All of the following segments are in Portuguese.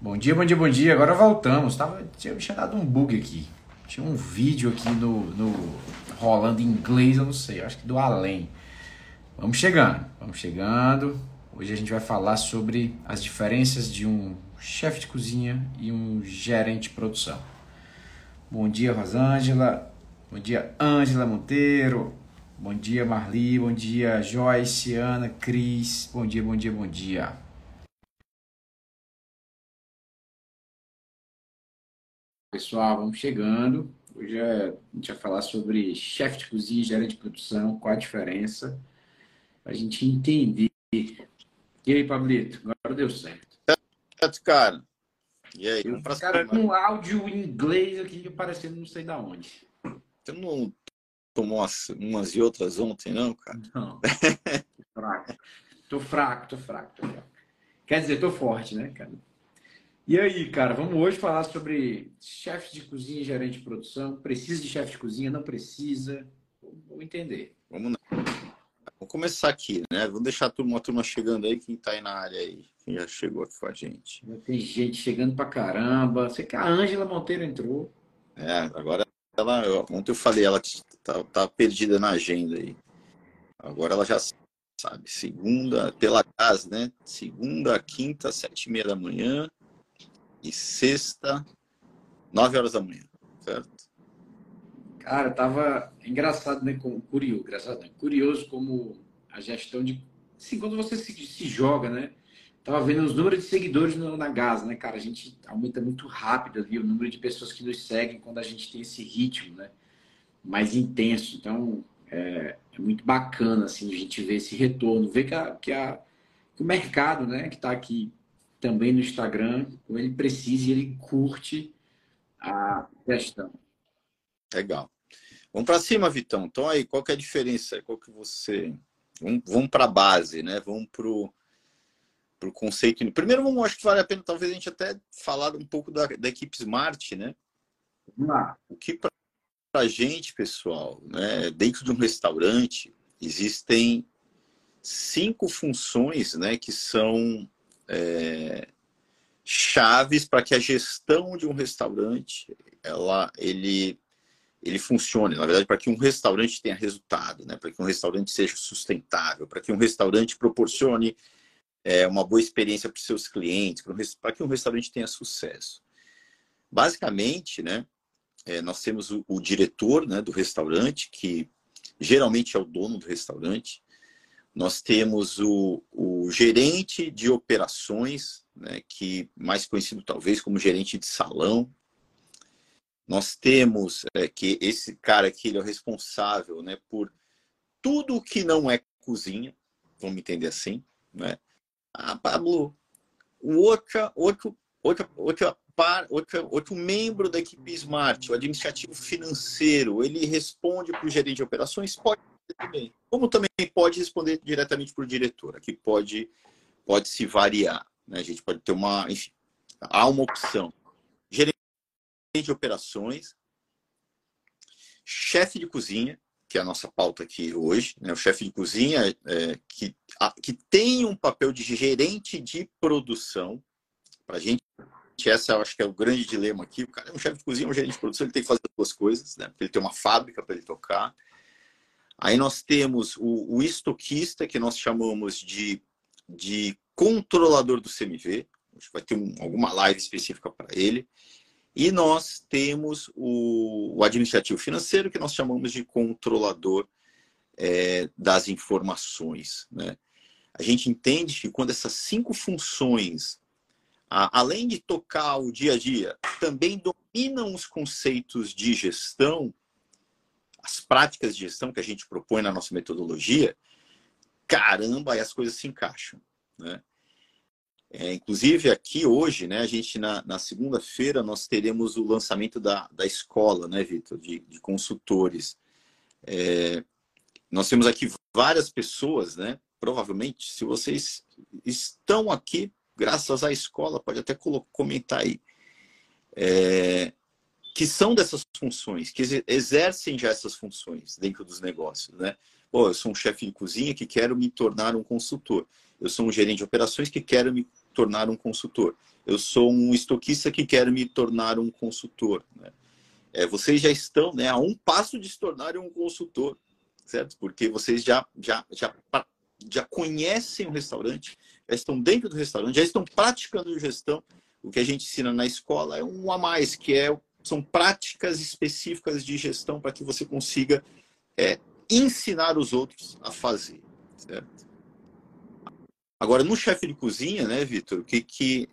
Bom dia, bom dia, bom dia. Agora voltamos. Tava, tinha, tinha dado um bug aqui. Tinha um vídeo aqui no, no rolando em inglês, eu não sei, eu acho que do além. Vamos chegando, vamos chegando. Hoje a gente vai falar sobre as diferenças de um chefe de cozinha e um gerente de produção. Bom dia, Rosângela. Bom dia, Ângela Monteiro. Bom dia, Marli. Bom dia, Joyce, Ana, Cris. Bom dia, bom dia, bom dia. Pessoal, vamos chegando. Hoje é, a gente vai falar sobre chefe de cozinha e gerente de produção, qual a diferença, a gente entender. E aí, Pablito, agora deu certo. Certo, cara. E aí? Eu pra cara com um áudio em inglês aqui parecendo não sei da onde. Você não tomou umas, umas e outras ontem, não, cara? Não. tô fraco. Tô fraco, tô fraco, tô fraco. Quer dizer, tô forte, né, cara? E aí, cara, vamos hoje falar sobre chefe de cozinha e gerente de produção. Precisa de chefe de cozinha? Não precisa? Vamos entender. Vamos lá. Vamos começar aqui, né? Vamos deixar a turma, a turma chegando aí, quem tá aí na área aí, quem já chegou aqui com a gente. Tem gente chegando pra caramba. Sei que a Ângela Monteiro entrou. É, agora ela, ontem eu falei, ela tá, tá perdida na agenda aí. Agora ela já sabe, segunda, pela casa, né? Segunda, quinta, sete e meia da manhã e sexta, 9 horas da manhã, certo? Cara, tava engraçado, né? Curioso, engraçado, né? curioso como a gestão de. Assim, quando você se, se joga, né? Tava vendo os números de seguidores no, na Gaza, né, cara? A gente aumenta muito rápido ali o número de pessoas que nos seguem quando a gente tem esse ritmo, né? Mais intenso. Então, é, é muito bacana, assim, a gente ver esse retorno, ver que, a, que, a, que o mercado, né, que está aqui também no Instagram, ele precisa e ele curte a questão. Legal. Vamos para cima, Vitão. Então aí, qual que é a diferença? Qual que você... Vamos, vamos para a base, né? Vamos para o conceito. Primeiro, vamos, acho que vale a pena talvez a gente até falar um pouco da, da equipe Smart, né? Vamos lá. O que para a gente, pessoal, né? Dentro de um restaurante, existem cinco funções, né? Que são é, chaves para que a gestão de um restaurante ela, ele, ele funcione. Na verdade, para que um restaurante tenha resultado, né? para que um restaurante seja sustentável, para que um restaurante proporcione é, uma boa experiência para os seus clientes, para que um restaurante tenha sucesso. Basicamente, né, é, nós temos o, o diretor né, do restaurante, que geralmente é o dono do restaurante, nós temos o, o gerente de operações, né, que mais conhecido talvez como gerente de salão. Nós temos é, que esse cara aqui ele é o responsável né, por tudo que não é cozinha, vamos entender assim. Né? Ah, Pablo, o outro, outro, outro, par, outro, outro membro da equipe Smart, o administrativo financeiro, ele responde para o gerente de operações? Pode também. Como também pode responder diretamente para o diretor. Aqui pode, pode se variar. Né? A gente pode ter uma. Enfim, há uma opção. Gerente de operações, chefe de cozinha, que é a nossa pauta aqui hoje, né? o chefe de cozinha é, que, a, que tem um papel de gerente de produção. Para a gente, essa eu acho que é o grande dilema aqui. O cara é um chefe de cozinha, um gerente de produção, ele tem que fazer duas coisas, né? Ele tem uma fábrica para ele tocar, Aí nós temos o, o estoquista, que nós chamamos de, de controlador do CMV. Vai ter um, alguma live específica para ele. E nós temos o, o, administrativo financeiro, que nós chamamos de controlador é, das informações. Né? A gente entende que quando essas cinco funções, a, além de tocar o dia a dia, também dominam os conceitos de gestão, as práticas de gestão que a gente propõe na nossa metodologia, caramba, aí as coisas se encaixam. Né? É, inclusive aqui hoje, né, a gente na, na segunda-feira nós teremos o lançamento da, da escola, né, Vitor, de, de consultores. É, nós temos aqui várias pessoas, né? Provavelmente, se vocês estão aqui, graças à escola, pode até comentar aí. É, que são dessas funções, que exercem já essas funções dentro dos negócios, né? Pô, eu sou um chefe de cozinha que quero me tornar um consultor. Eu sou um gerente de operações que quero me tornar um consultor. Eu sou um estoquista que quer me tornar um consultor. Né? É, vocês já estão né, a um passo de se tornarem um consultor, certo? Porque vocês já, já, já, já conhecem o restaurante, já estão dentro do restaurante, já estão praticando gestão. O que a gente ensina na escola é um a mais, que é, são práticas específicas de gestão para que você consiga é, ensinar os outros a fazer, certo? Agora, no chefe de cozinha, né, Vitor, que, que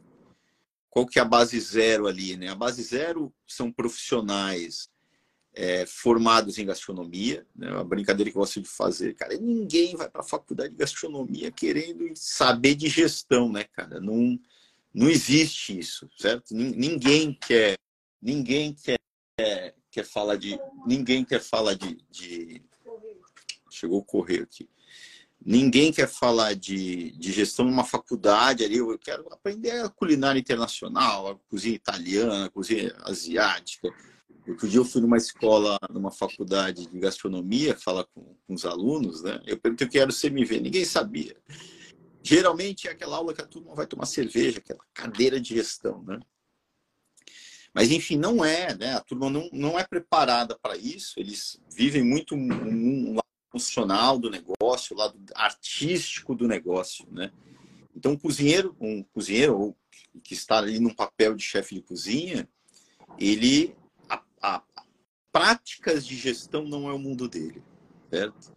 qual que é a base zero ali, né? A base zero são profissionais é, formados em gastronomia, né? Uma brincadeira que eu gosto de fazer, cara. Ninguém vai para a faculdade de gastronomia querendo saber de gestão, né, cara? Não, não existe isso, certo? Ninguém quer, ninguém quer, quer falar de, ninguém quer falar de, de... chegou o correio aqui. Ninguém quer falar de, de gestão numa faculdade ali. Eu quero aprender a culinária internacional, a cozinha italiana, a cozinha asiática. Outro dia eu fui numa escola, numa faculdade de gastronomia, falar com, com os alunos, né? Eu perguntei o que era o CMV, ninguém sabia. Geralmente é aquela aula que a turma vai tomar cerveja, aquela cadeira de gestão, né? Mas, enfim, não é, né? A turma não, não é preparada para isso. Eles vivem muito um, um lado funcional do negócio, o lado artístico do negócio, né? Então, um cozinheiro, um cozinheiro que está ali num papel de chefe de cozinha, ele a, práticas de gestão não é o mundo dele, certo?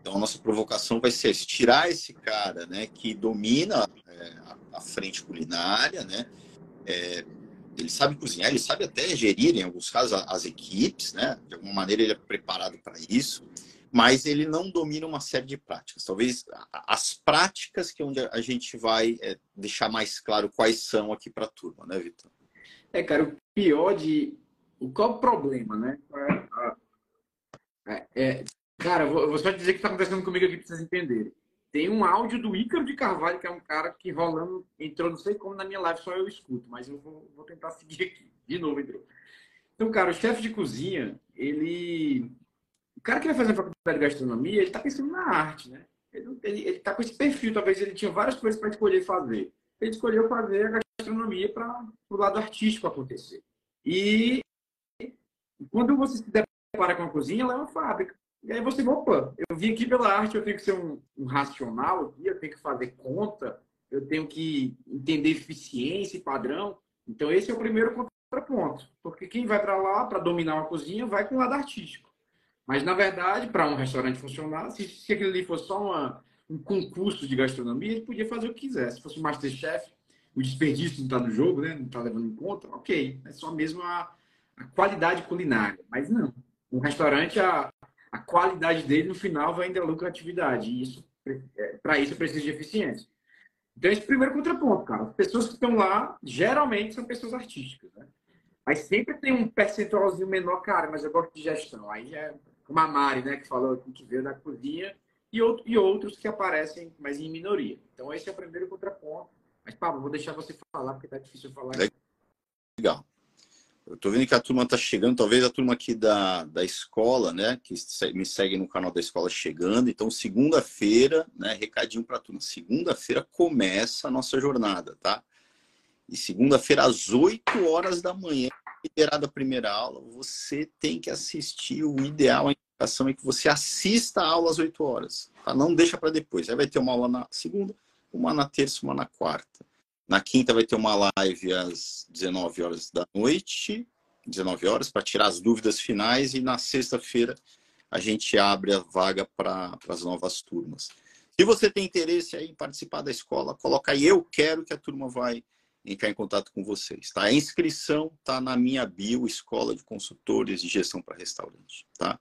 Então a nossa provocação vai ser tirar esse cara, né, que domina é, a, a, frente culinária, né? É, ele sabe cozinhar, ele sabe até gerir, em alguns casos, as equipes, né? De alguma maneira ele é preparado para isso, mas ele não domina uma série de práticas. Talvez as práticas que é onde a gente vai é, deixar mais claro quais são aqui para a turma, né, Vitor? É, cara, o pior de qual o problema, né? É, é, cara, vou, vou só dizer o que está acontecendo comigo aqui para vocês entenderem. Tem um áudio do Ícaro de Carvalho, que é um cara que rolando, entrou, não sei como na minha live, só eu escuto, mas eu vou, vou tentar seguir aqui. De novo entrou. Então, cara, o chefe de cozinha, ele. O cara que vai fazer a faculdade de gastronomia, ele está pensando na arte, né? Ele, ele, ele tá com esse perfil, talvez ele tinha várias coisas para escolher fazer. Ele escolheu fazer a gastronomia para o lado artístico acontecer. E quando você se depara com a cozinha, ela é uma fábrica. E aí você, opa, eu vim aqui pela arte, eu tenho que ser um, um racional aqui, eu tenho que fazer conta, eu tenho que entender eficiência e padrão. Então esse é o primeiro contraponto. Porque quem vai para lá para dominar uma cozinha vai com o lado artístico. Mas, na verdade, para um restaurante funcionar, se, se aquilo ali fosse só uma, um concurso de gastronomia, ele podia fazer o que quisesse. Se fosse um Masterchef, o desperdício não está no jogo, né? não está levando em conta, ok. É só mesmo a, a qualidade culinária. Mas não. Um restaurante, a, a qualidade dele no final vai ainda a lucratividade. E isso, é, para isso precisa de eficiência. Então, esse é o primeiro contraponto, cara. As pessoas que estão lá, geralmente, são pessoas artísticas. Né? Mas sempre tem um percentualzinho menor, cara, mas eu gosto de gestão. Aí é como a Mari, né, que falou que veio da cozinha, e, outro, e outros que aparecem, mas em minoria. Então, esse é o primeiro contraponto. Mas, Pablo, vou deixar você falar, porque tá difícil falar. Legal. Eu tô vendo que a turma tá chegando, talvez a turma aqui da, da escola, né, que me segue no canal da escola chegando. Então, segunda-feira, né, recadinho para a turma. Segunda-feira começa a nossa jornada, tá? E segunda-feira, às 8 horas da manhã, liberada a primeira aula, você tem que assistir. O ideal, a indicação é que você assista a aula às 8 horas, tá? Não deixa para depois. Aí vai ter uma aula na segunda, uma na terça, uma na quarta. Na quinta vai ter uma live às 19 horas da noite, 19 horas, para tirar as dúvidas finais. E na sexta-feira a gente abre a vaga para as novas turmas. Se você tem interesse em participar da escola, coloca aí eu quero que a turma vai entrar em contato com vocês. Tá? A inscrição está na minha bio, Escola de Consultores de Gestão para Restaurante. Tá?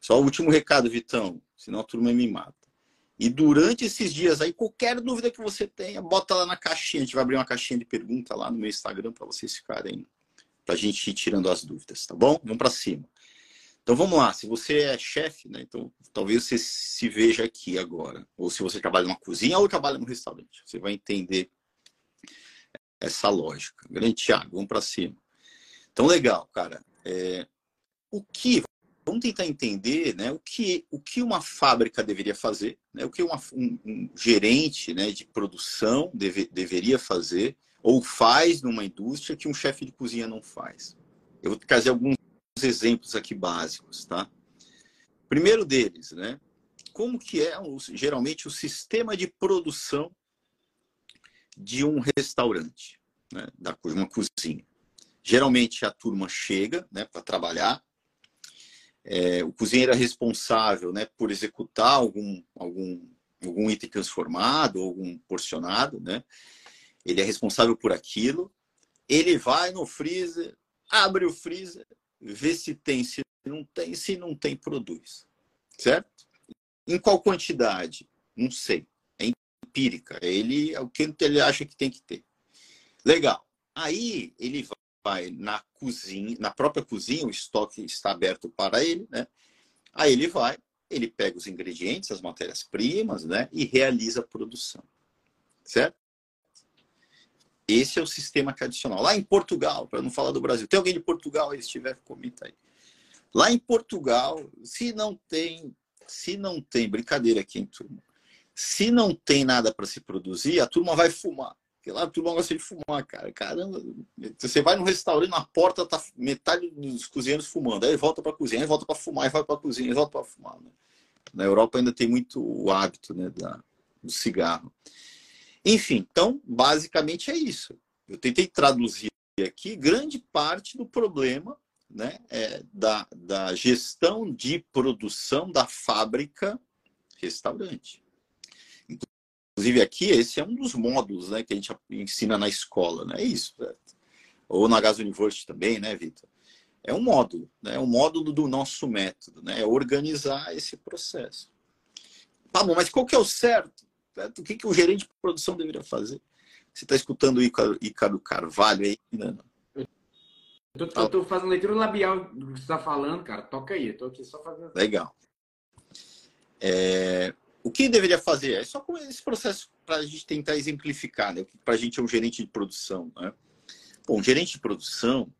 Só o último recado, Vitão, senão a turma me mata. E durante esses dias aí, qualquer dúvida que você tenha, bota lá na caixinha. A gente vai abrir uma caixinha de pergunta lá no meu Instagram para vocês ficarem, para a gente ir tirando as dúvidas, tá bom? Vamos para cima. Então vamos lá. Se você é chefe, né? Então talvez você se veja aqui agora. Ou se você trabalha numa cozinha ou trabalha no restaurante. Você vai entender essa lógica. Grande Thiago, vamos para cima. Então legal, cara. É, o que vamos tentar entender né, o, que, o que uma fábrica deveria fazer, né, o que uma, um, um, gerente né, de produção deve, deveria fazer ou faz numa indústria que um chefe de cozinha não faz. Eu vou trazer alguns exemplos aqui básicos, tá? Primeiro deles, né? Como que é geralmente o sistema de produção de um restaurante, né, da uma cozinha? Geralmente a turma chega, né, para trabalhar. É, o cozinheiro é responsável, né, por executar algum algum algum item transformado, algum porcionado, né? Ele é responsável por aquilo. Ele vai no freezer, abre o freezer, vê se tem, se não tem, se não tem, produz. Certo? Em qual quantidade? Não sei. É empírica. Ele é o que ele acha que tem que ter. Legal. Aí ele vai na cozinha, na própria cozinha, o estoque está aberto para ele, né? Aí ele vai, ele pega os ingredientes, as matérias-primas, né? E realiza a produção. Certo? Esse é o sistema tradicional. Lá em Portugal, para não falar do Brasil, tem alguém de Portugal aí, se tiver, comenta aí. Lá em Portugal, se não tem, se não tem, brincadeira aqui, em turma, se não tem nada para se produzir, a turma vai fumar. Porque lá a turma gosta de fumar, cara. Caramba, você vai no restaurante, na porta tá metade dos cozinheiros fumando. Aí volta para cozinha, aí volta para fumar, aí vai para cozinha, aí volta para fumar. Né? Na Europa ainda tem muito o hábito né, da, do cigarro. Enfim, então, basicamente é isso. Eu tentei traduzir aqui grande parte do problema né, é, da, da gestão de produção da fábrica restaurante. Inclusive, aqui, esse é um dos módulos né, que a gente ensina na escola, né? É isso. Né? Ou na Gas University também, né, Vitor? É um módulo, né? É um módulo do nosso método, né? É organizar esse processo. Tá bom, mas qual que é o certo? O que, que o gerente de produção deveria fazer? Você está escutando o Ícaro, Carvalho aí? Não, não. Eu tô, tô, fazendo leitura labial do que você está falando, cara. Toca aí, eu tô aqui só fazendo. Legal. É, o que deveria fazer? É só esse processo para a gente tentar exemplificar, né? Para a gente é um gerente de produção. Né? Bom, gerente de produção,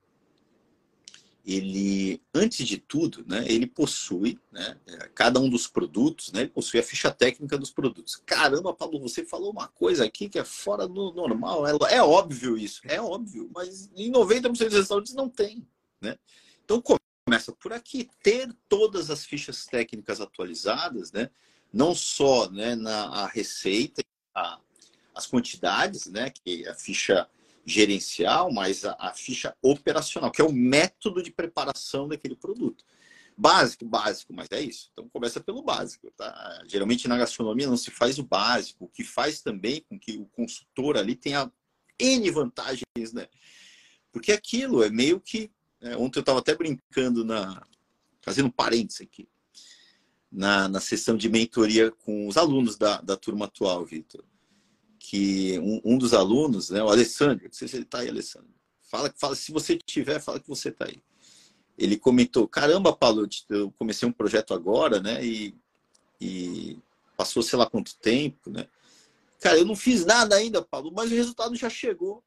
ele, antes de tudo, né, ele possui, né, cada um dos produtos, né, ele possui a ficha técnica dos produtos. Caramba, Paulo, você falou uma coisa aqui que é fora do normal. É, é óbvio isso, é óbvio, mas em 90% dos restaurantes não tem. Né? Então começa por aqui, ter todas as fichas técnicas atualizadas, né, não só né, na receita, a, as quantidades, né, que a ficha gerencial, mas a, a, ficha operacional, que é o método de preparação daquele produto. Básico, básico, mas é isso. Então começa pelo básico. Tá? Geralmente na gastronomia não se faz o básico, o que faz também com que o consultor ali tenha N vantagens, né? Porque aquilo é meio que. É, ontem eu estava até brincando na. fazendo um parênteses aqui. Na, na sessão de mentoria com os alunos da, da turma atual, Vitor que um, um, dos alunos, né, o Alessandro, não sei se ele está aí, Alessandro, fala, fala, se você tiver, fala que você está aí. Ele comentou, caramba, Paulo, eu comecei um projeto agora, né, e, e passou sei lá quanto tempo, né. Cara, eu não fiz nada ainda, Paulo, mas o resultado já chegou.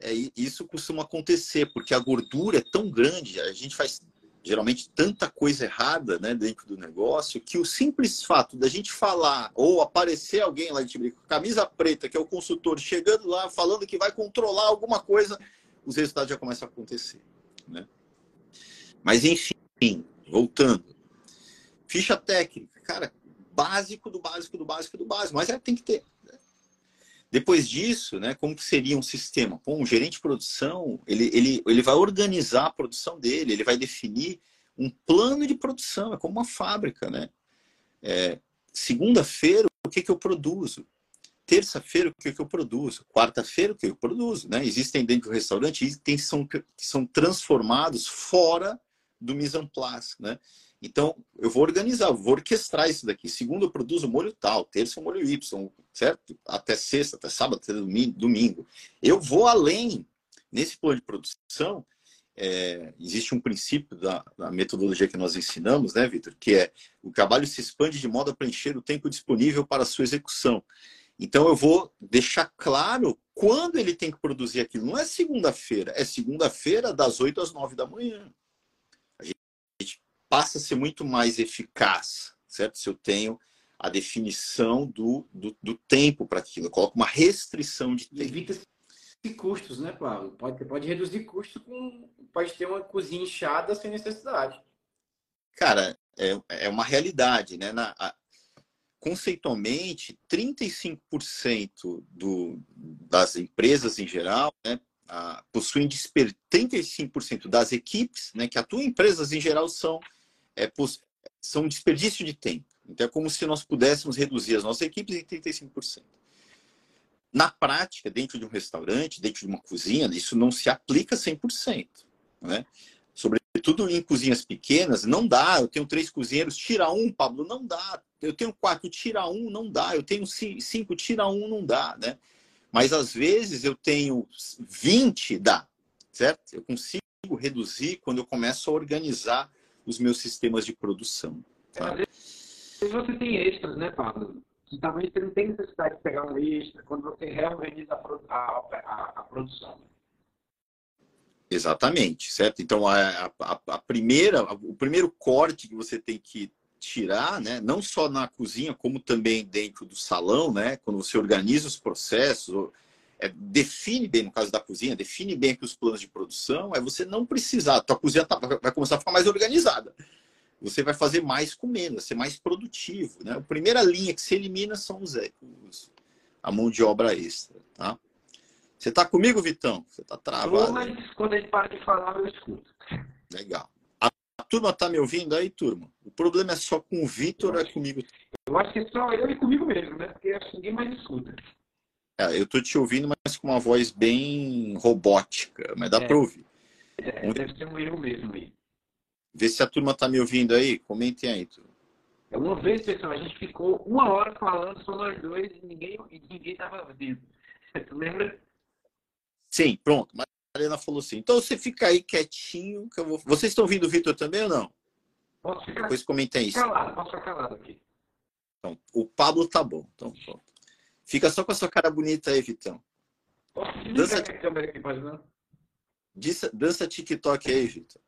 É, isso costuma acontecer, porque a gordura é tão grande, a gente faz geralmente tanta coisa errada né, dentro do negócio que o simples fato da gente falar ou aparecer alguém lá de camisa preta, que é o consultor, chegando lá falando que vai controlar alguma coisa, os resultados já começam a acontecer. Né? Mas enfim, voltando. Ficha técnica, cara, básico do básico do básico do básico, mas é, tem que ter. Depois disso, né, como seria um sistema? Bom, um gerente de produção, ele, ele, ele vai organizar a produção dele, ele vai definir um plano de produção, é como uma fábrica, né? É, Segunda-feira, o que, que eu produzo? Terça-feira, o que, que eu produzo? Quarta-feira, o que eu produzo? Né? Existem dentro do restaurante itens que são, que são transformados fora do mise en place, né? Então, eu vou organizar, vou orquestrar isso daqui. Segundo, eu produzo molho tal, terça, molho Y, certo? Até sexta, até sábado, até domingo. Eu vou além. Nesse plano de produção, é, existe um princípio da, da, metodologia que nós ensinamos, né, Vitor? Que é o trabalho se expande de modo a preencher o tempo disponível para a sua execução. Então, eu vou deixar claro quando ele tem que produzir aquilo. Não é segunda-feira, é segunda-feira das 8 às 9 da manhã passa a ser muito mais eficaz, certo? Se eu tenho a definição do, do, do tempo para aquilo, eu coloco uma restrição de tempo. Evita custos, né, Pablo? Pode, pode reduzir custo com. Pode ter uma cozinha inchada sem necessidade. Cara, é, é uma realidade, né? Na, a, conceitualmente, 35% do, das empresas em geral né, a, possuem desper, 35% das equipes né, que atuam em empresas em geral são, é, são desperdício de tempo. Então é como se nós pudéssemos reduzir as nossas equipes em 35%. Na prática, dentro de um restaurante, dentro de uma cozinha, isso não se aplica 100%. Né? Sobretudo em cozinhas pequenas, não dá. Eu tenho três cozinheiros, tira um, Pablo, não dá. Eu tenho quatro, tira um, não dá. Eu tenho cinco, tira um, não dá. Né? Mas às vezes eu tenho 20, dá. Certo? Eu consigo reduzir quando eu começo a organizar os meus sistemas de produção. Tá? Se você tem extras, né, Pablo? talvez você não tenha necessidade de pegar um extra quando você reorganiza a, a, a produção. Exatamente, certo? Então a, a, a, primeira, o primeiro corte que você tem que tirar, né, não só na cozinha, como também dentro do salão, né, quando você organiza os processos, é, define bem, no caso da cozinha, define bem aqui os planos de produção, é você não precisar, a tua cozinha tá, vai começar a ficar mais organizada você vai fazer mais com menos, ser mais produtivo. Né? A primeira linha que se elimina são os, os a mão de obra extra. Tá? Você está comigo, Vitão? Você está travado? mas quando ele para de falar, eu escuto. Legal. A, a turma está me ouvindo aí, turma? O problema é só com o Vitor ou é comigo? Eu acho que só eu e comigo mesmo, né? Porque acho que ninguém mais escuta. É, eu estou te ouvindo, mas com uma voz bem robótica, mas dá é. para ouvir. É, deve ser um erro mesmo aí. Vê se a turma está me ouvindo aí. Comentem aí. É, uma vez, pessoal, a gente ficou uma hora falando só nós dois e ninguém ninguém estava ouvindo. Tu lembra? Sim, pronto. Mas a Mariana falou assim. Então você fica aí quietinho que eu vou. Vocês estão ouvindo o Vitor também ou não? Posso ficar Depois comentem isso. Calado, posso ficar calado aqui. Então, o Pablo tá bom. Então, pronto. Fica só com a sua cara bonita aí, Vitão. Dança... não? Dança TikTok aí, Vitor.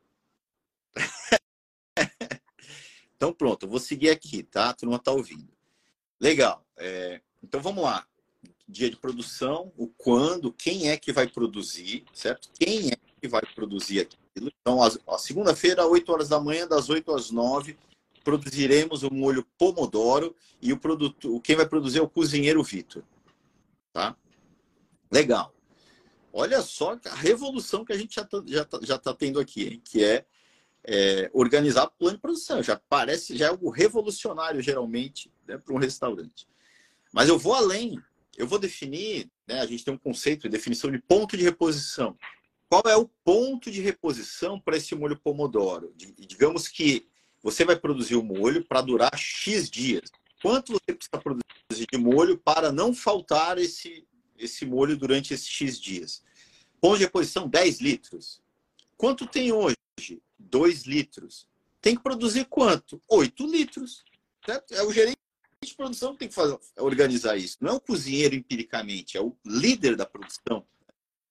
então pronto, eu vou seguir aqui, tá? Tu não está ouvindo. Legal. É, então vamos lá. Dia de produção, o quando, quem é que vai produzir, certo? Quem é que vai produzir aquilo. Então, a segunda-feira, 8 horas da manhã, das 8 às 9, produziremos o molho Pomodoro e o produto, quem vai produzir é o cozinheiro Vitor. Tá? Legal. Olha só a revolução que a gente já está já tá, já tá tendo aqui, hein? que é é, organizar plano de produção. Já parece, já é algo revolucionário, geralmente, né, para um restaurante. Mas eu vou além. Eu vou definir, né, a gente tem um conceito de definição de ponto de reposição. Qual é o ponto de reposição para esse molho pomodoro? Digamos que você vai produzir o molho para durar X dias. Quanto você precisa produzir de molho para não faltar esse, esse molho durante esses X dias? Ponto de reposição, 10 litros. Quanto tem hoje? 2 litros. Tem que produzir quanto? 8 litros. Certo? É o gerente de produção que tem que fazer, organizar isso. Não é o cozinheiro empiricamente, é o líder da produção.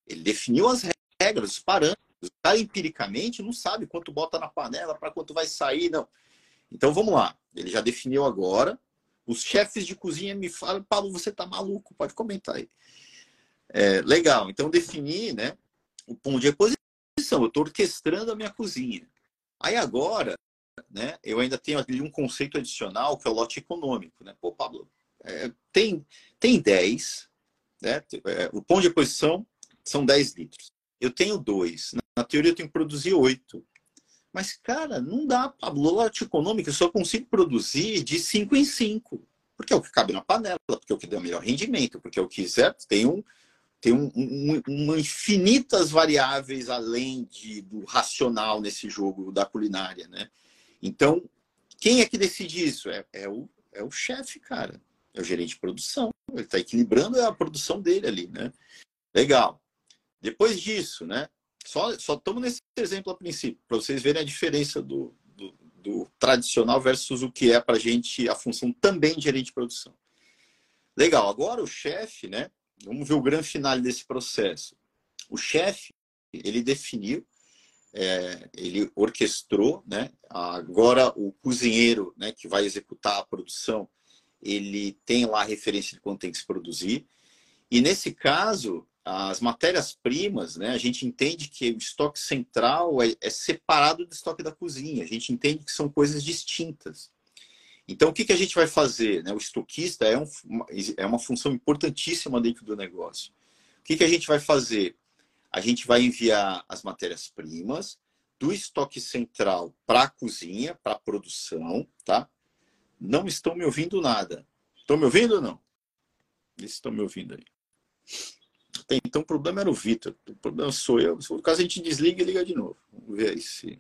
Ele definiu as regras, os parâmetros. O cara empiricamente não sabe quanto bota na panela, para quanto vai sair, não. Então vamos lá. Ele já definiu agora. Os chefes de cozinha me falam, Paulo, você tá maluco, pode comentar aí. É, legal. Então definir né, o ponto de reposição eu estou orquestrando a minha cozinha. Aí agora, né, eu ainda tenho ali um conceito adicional que é o lote econômico. Né? Pô, Pablo, é, tem, tem 10, né? É, o ponto de posição são 10 litros. Eu tenho dois. Na teoria eu tenho que produzir 8. Mas, cara, não dá, Pablo. Lote econômico eu só consigo produzir de 5 em 5. Porque é o que cabe na panela, porque é o que dá o melhor rendimento, porque é o que, certo? Tem um, tem um, um, uma infinitas variáveis além de, do racional nesse jogo da culinária, né? Então, quem é que decide isso? É, é o, é o chefe, cara. É o gerente de produção. Ele está equilibrando a produção dele ali, né? Legal. Depois disso, né? Só, estamos nesse exemplo a princípio, para vocês verem a diferença do, do, do tradicional versus o que é para a gente a função também de gerente de produção. Legal. Agora o chefe, né? Vamos ver o grande final desse processo. O chefe, ele definiu é, ele orquestrou, né? Agora o cozinheiro, né, que vai executar a produção, ele tem lá a referência de quanto tem que se produzir. E nesse caso, as matérias-primas, né, a gente entende que o estoque central é, é, separado do estoque da cozinha. A gente entende que são coisas distintas. Então, o que, que a gente vai fazer? Né? O estoquista é, um, é uma função importantíssima dentro do negócio. O que, que a gente vai fazer? A gente vai enviar as matérias-primas do estoque central para a cozinha, para a produção, tá? Não estão me ouvindo nada. Estão me ouvindo ou não? Eles estão me ouvindo aí. Então o problema era o Vitor. O problema sou eu. Se caso, a gente desliga e liga de novo. Vamos ver aí se.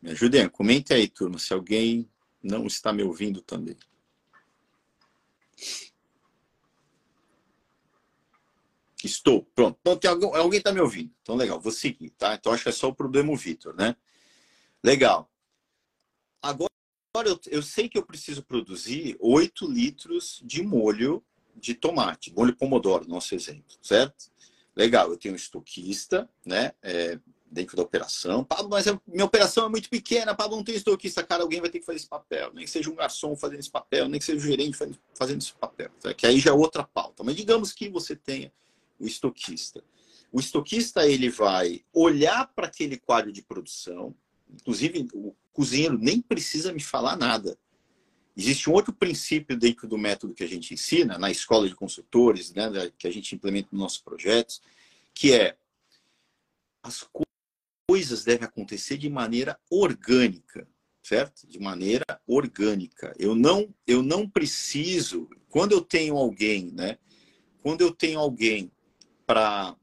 Me ajudem. Comente aí, turma, se alguém não está me ouvindo também. Estou. Pronto. Então, tem alguém, alguém está me ouvindo. Então, legal. Vou seguir, tá? Então, acho que é só o problema o Vitor, né? Legal. Agora, eu, eu sei que eu preciso produzir 8 litros de molho de tomate, molho pomodoro, nosso exemplo, certo? Legal, eu tenho um estoquista, né? É, dentro da operação. Pablo, mas a minha operação é muito pequena, Pablo, não tem estoquista. Cara, alguém vai ter que fazer esse papel. Nem que seja um garçom fazendo esse papel, nem que seja o gerente fazendo esse papel. Tá? Que aí já é outra pauta. Mas digamos que você tenha o estoquista. O estoquista ele vai olhar para aquele quadro de produção, inclusive o cozinheiro nem precisa me falar nada. Existe um outro princípio dentro do método que a gente ensina na escola de consultores, né, que a gente implementa nos nossos projetos, que é as coisas devem acontecer de maneira orgânica, certo? De maneira orgânica. Eu não, eu não preciso, quando eu tenho alguém, né? Quando eu tenho alguém para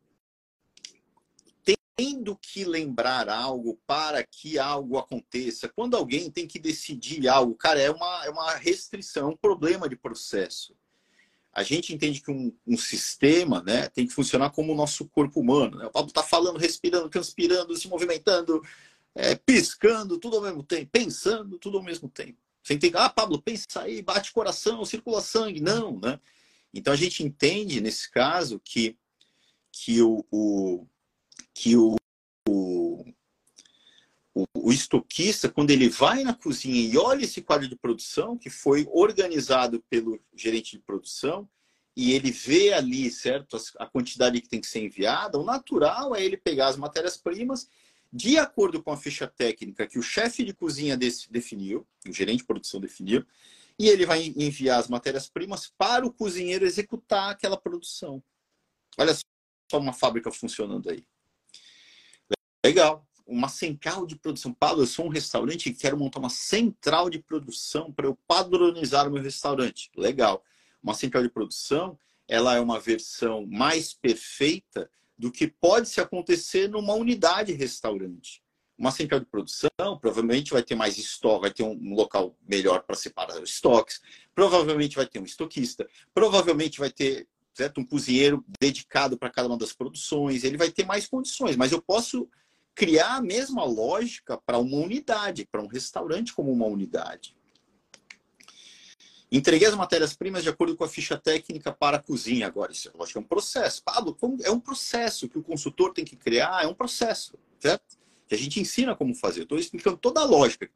tendo que lembrar algo para que algo aconteça. Quando alguém tem que decidir algo, cara, é uma, é uma restrição, é um problema de processo. A gente entende que um, um sistema né, tem que funcionar como o nosso corpo humano. Né? O Pablo está falando, respirando, transpirando, se movimentando, é, piscando, tudo ao mesmo tempo, pensando, tudo ao mesmo tempo. Você entende? Ah, Pablo, pensa aí, bate coração, circula sangue. Não, né? Então a gente entende, nesse caso, que, que o, o que o, o, o, estoquista, quando ele vai na cozinha e olha esse quadro de produção, que foi organizado pelo gerente de produção, e ele vê ali, certo, a quantidade que tem que ser enviada, o natural é ele pegar as matérias-primas de acordo com a ficha técnica que o chefe de cozinha definiu, o gerente de produção definiu, e ele vai enviar as matérias-primas para o cozinheiro executar aquela produção. Olha só uma fábrica funcionando aí. Legal. Uma central de produção. Paulo, eu sou um restaurante e quero montar uma central de produção para eu padronizar o meu restaurante. Legal. Uma central de produção, ela é uma versão mais perfeita do que pode se acontecer numa unidade restaurante. Uma central de produção provavelmente vai ter mais estoque, vai ter um local melhor para separar os estoques, provavelmente vai ter um estoquista, provavelmente vai ter certo, um cozinheiro dedicado para cada uma das produções, ele vai ter mais condições, mas eu posso criar a mesma lógica para uma unidade, para um restaurante como uma unidade. Entreguei as matérias-primas de acordo com a ficha técnica para a cozinha. Agora, isso acho que é um processo. Pablo, é um processo que o consultor tem que criar, é um processo, certo? Que a gente ensina como fazer. Estou explicando toda a lógica.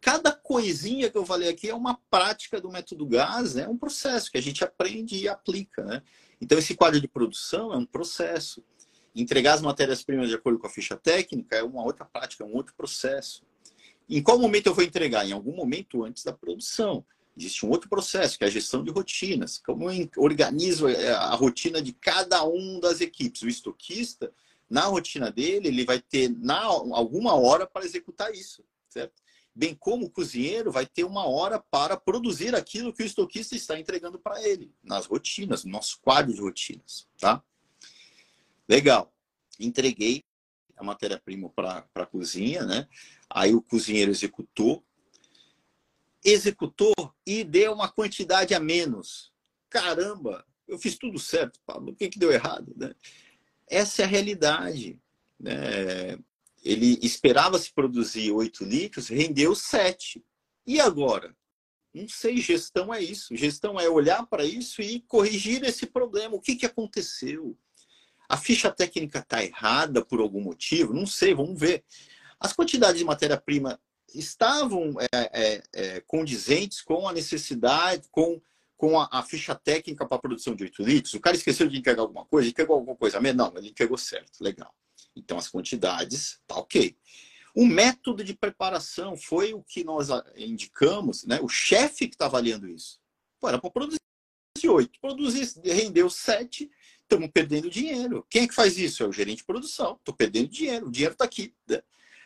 Cada coisinha que eu falei aqui é uma prática do método GAS, né? é um processo que a gente aprende e aplica. Né? Então, esse quadro de produção é um processo. Entregar as matérias-primas de acordo com a ficha técnica é uma outra prática, é um outro processo. Em qual momento eu vou entregar? Em algum momento antes da produção. Existe um outro processo, que é a gestão de rotinas. Como eu organizo é, a rotina de cada um das equipes. O estoquista, na rotina dele, ele vai ter na, alguma hora para executar isso, certo? Bem como o cozinheiro vai ter uma hora para produzir aquilo que o estoquista está entregando para ele, nas rotinas, no nosso quadro de rotinas, tá? Legal. Entreguei a matéria-prima para a cozinha, né? Aí o cozinheiro executou. Executou e deu uma quantidade a menos. Caramba, eu fiz tudo certo, Pablo. O que, que deu errado? Né? Essa é a realidade. Né? Ele esperava se produzir 8 litros, rendeu 7. E agora? Não sei, gestão é isso. Gestão é olhar para isso e corrigir esse problema. O que, que aconteceu? A ficha técnica está errada por algum motivo? Não sei, vamos ver. As quantidades de matéria-prima estavam é, é, é, condizentes com a necessidade, com, com a, a ficha técnica para a produção de 8 litros? O cara esqueceu de entregar alguma coisa? Entregou alguma coisa? Não, ele entregou certo, legal. Então as quantidades, tá ok. O método de preparação foi o que nós ah, indicamos, né? O chefe que está avaliando isso. Pô, era para produzir oito, produzir, rendeu sete, estamos perdendo dinheiro. Quem é que faz isso? É o gerente de produção. Estou perdendo dinheiro, o dinheiro está aqui. Né?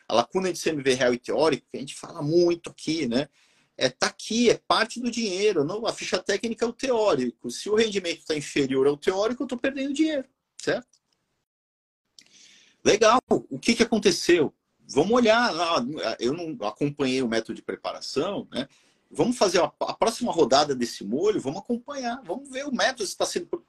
A lacuna de CMV real e teórico, que a gente fala muito aqui, né? É, tá aqui, é parte do dinheiro. Não, a ficha técnica é o teórico. Se o rendimento está inferior ao teórico, eu estou perdendo dinheiro, certo? Legal. O que, que aconteceu? Vamos olhar. Eu não acompanhei o método de preparação, né? Vamos fazer a próxima rodada desse molho, vamos acompanhar, vamos ver o método se está sendo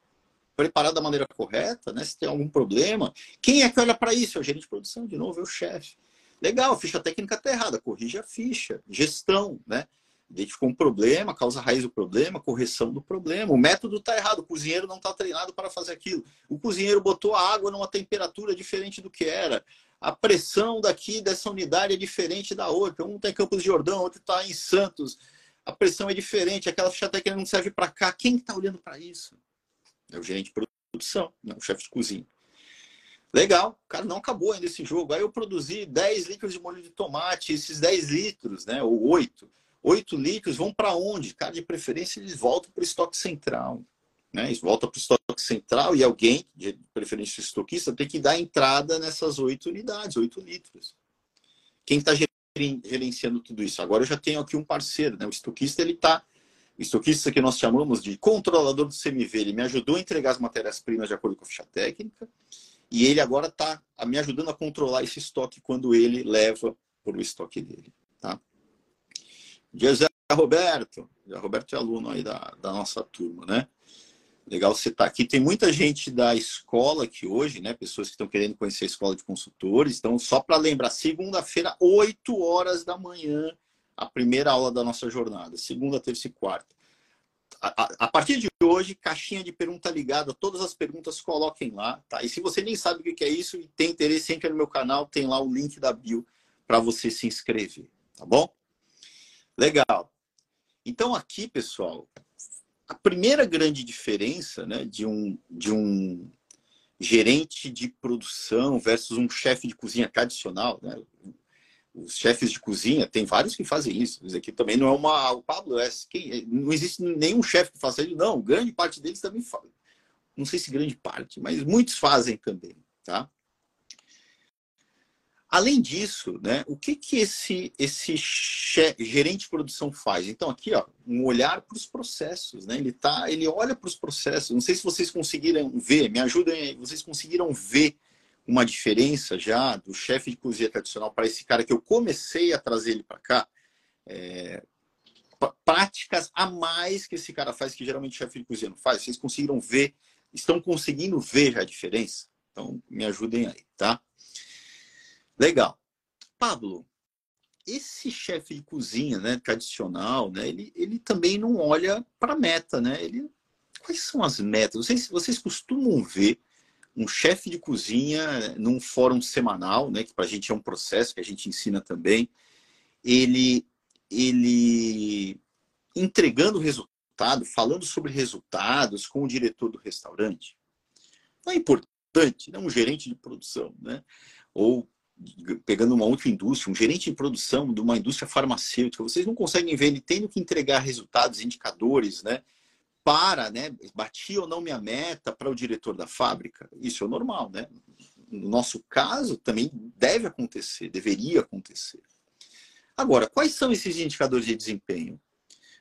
preparado da maneira correta, né? Se tem algum problema. Quem é que olha para isso? É o gerente de produção, de novo, é o chefe. Legal, ficha técnica está errada, corrige a ficha. Gestão, né? Identificou um problema, causa raiz do problema, correção do problema. O método está errado, o cozinheiro não está treinado para fazer aquilo. O cozinheiro botou a água numa temperatura diferente do que era. A pressão daqui dessa unidade é diferente da outra. Um está em Campos de Jordão, outro está em Santos. A pressão é diferente, aquela ficha técnica não serve para cá. Quem está olhando para isso? É o gerente de produção, não, o chefe de cozinha. Legal, cara, não acabou ainda esse jogo. Aí eu produzi 10 litros de molho de tomate, esses 10 litros, né, ou 8, 8 litros vão para onde? Cara, de preferência eles voltam para o estoque central. Né? Eles voltam para o estoque central e alguém, de preferência estoquista, tem que dar entrada nessas 8 unidades, 8 litros. Quem está gerenciando tudo isso? Agora eu já tenho aqui um parceiro, né? o estoquista ele está estoquista que nós chamamos de controlador do CMV, ele me ajudou a entregar as matérias-primas de acordo com a ficha técnica, e ele agora está me ajudando a controlar esse estoque quando ele leva para o estoque dele. Tá? José Roberto, José Roberto é aluno aí da, da nossa turma, né? Legal você estar aqui. Tem muita gente da escola aqui hoje, né? Pessoas que estão querendo conhecer a escola de consultores. Então, só para lembrar, segunda-feira, 8 horas da manhã, a primeira aula da nossa jornada, segunda, terça e quarta. A, a, a, partir de hoje, caixinha de pergunta ligada, todas as perguntas coloquem lá, tá? E se você nem sabe o que é isso e tem interesse, entra no meu canal, tem lá o link da bio para você se inscrever, tá bom? Legal. Então aqui, pessoal, a primeira grande diferença, né, de um de um gerente de produção versus um chefe de cozinha tradicional, né? Os chefes de cozinha, tem vários que fazem isso. Isso aqui também não é uma. O Pablo é. Quem, não existe nenhum chefe que faça isso, não. Grande parte deles também faz. Não sei se grande parte, mas muitos fazem também. Tá? Além disso, né, o que, que esse, esse gerente de produção faz? Então, aqui, ó, um olhar para os processos. Né? Ele, tá, ele olha para os processos. Não sei se vocês conseguiram ver, me ajudem aí, vocês conseguiram ver uma diferença já do chefe de cozinha tradicional para esse cara que eu comecei a trazer ele para cá. É, práticas a mais que esse cara faz, que geralmente o chefe de cozinha não faz. Vocês conseguiram ver, estão conseguindo ver a diferença? Então, me ajudem aí, tá? Legal. Pablo, esse chefe de cozinha né, tradicional, né, ele, ele também não olha para meta, né? Ele, quais são as metas? Vocês, vocês costumam ver um chefe de cozinha num fórum semanal, né, que para a gente é um processo que a gente ensina também, ele, ele entregando resultado, falando sobre resultados com o diretor do restaurante. Não é importante, não é um gerente de produção, né? Ou pegando uma outra indústria, um gerente de produção de uma indústria farmacêutica, vocês não conseguem ver ele tendo que entregar resultados, indicadores, né? Para, né, bati ou não minha meta para o diretor da fábrica, isso é normal, né? No nosso caso, também deve acontecer, deveria acontecer. Agora, quais são esses indicadores de desempenho?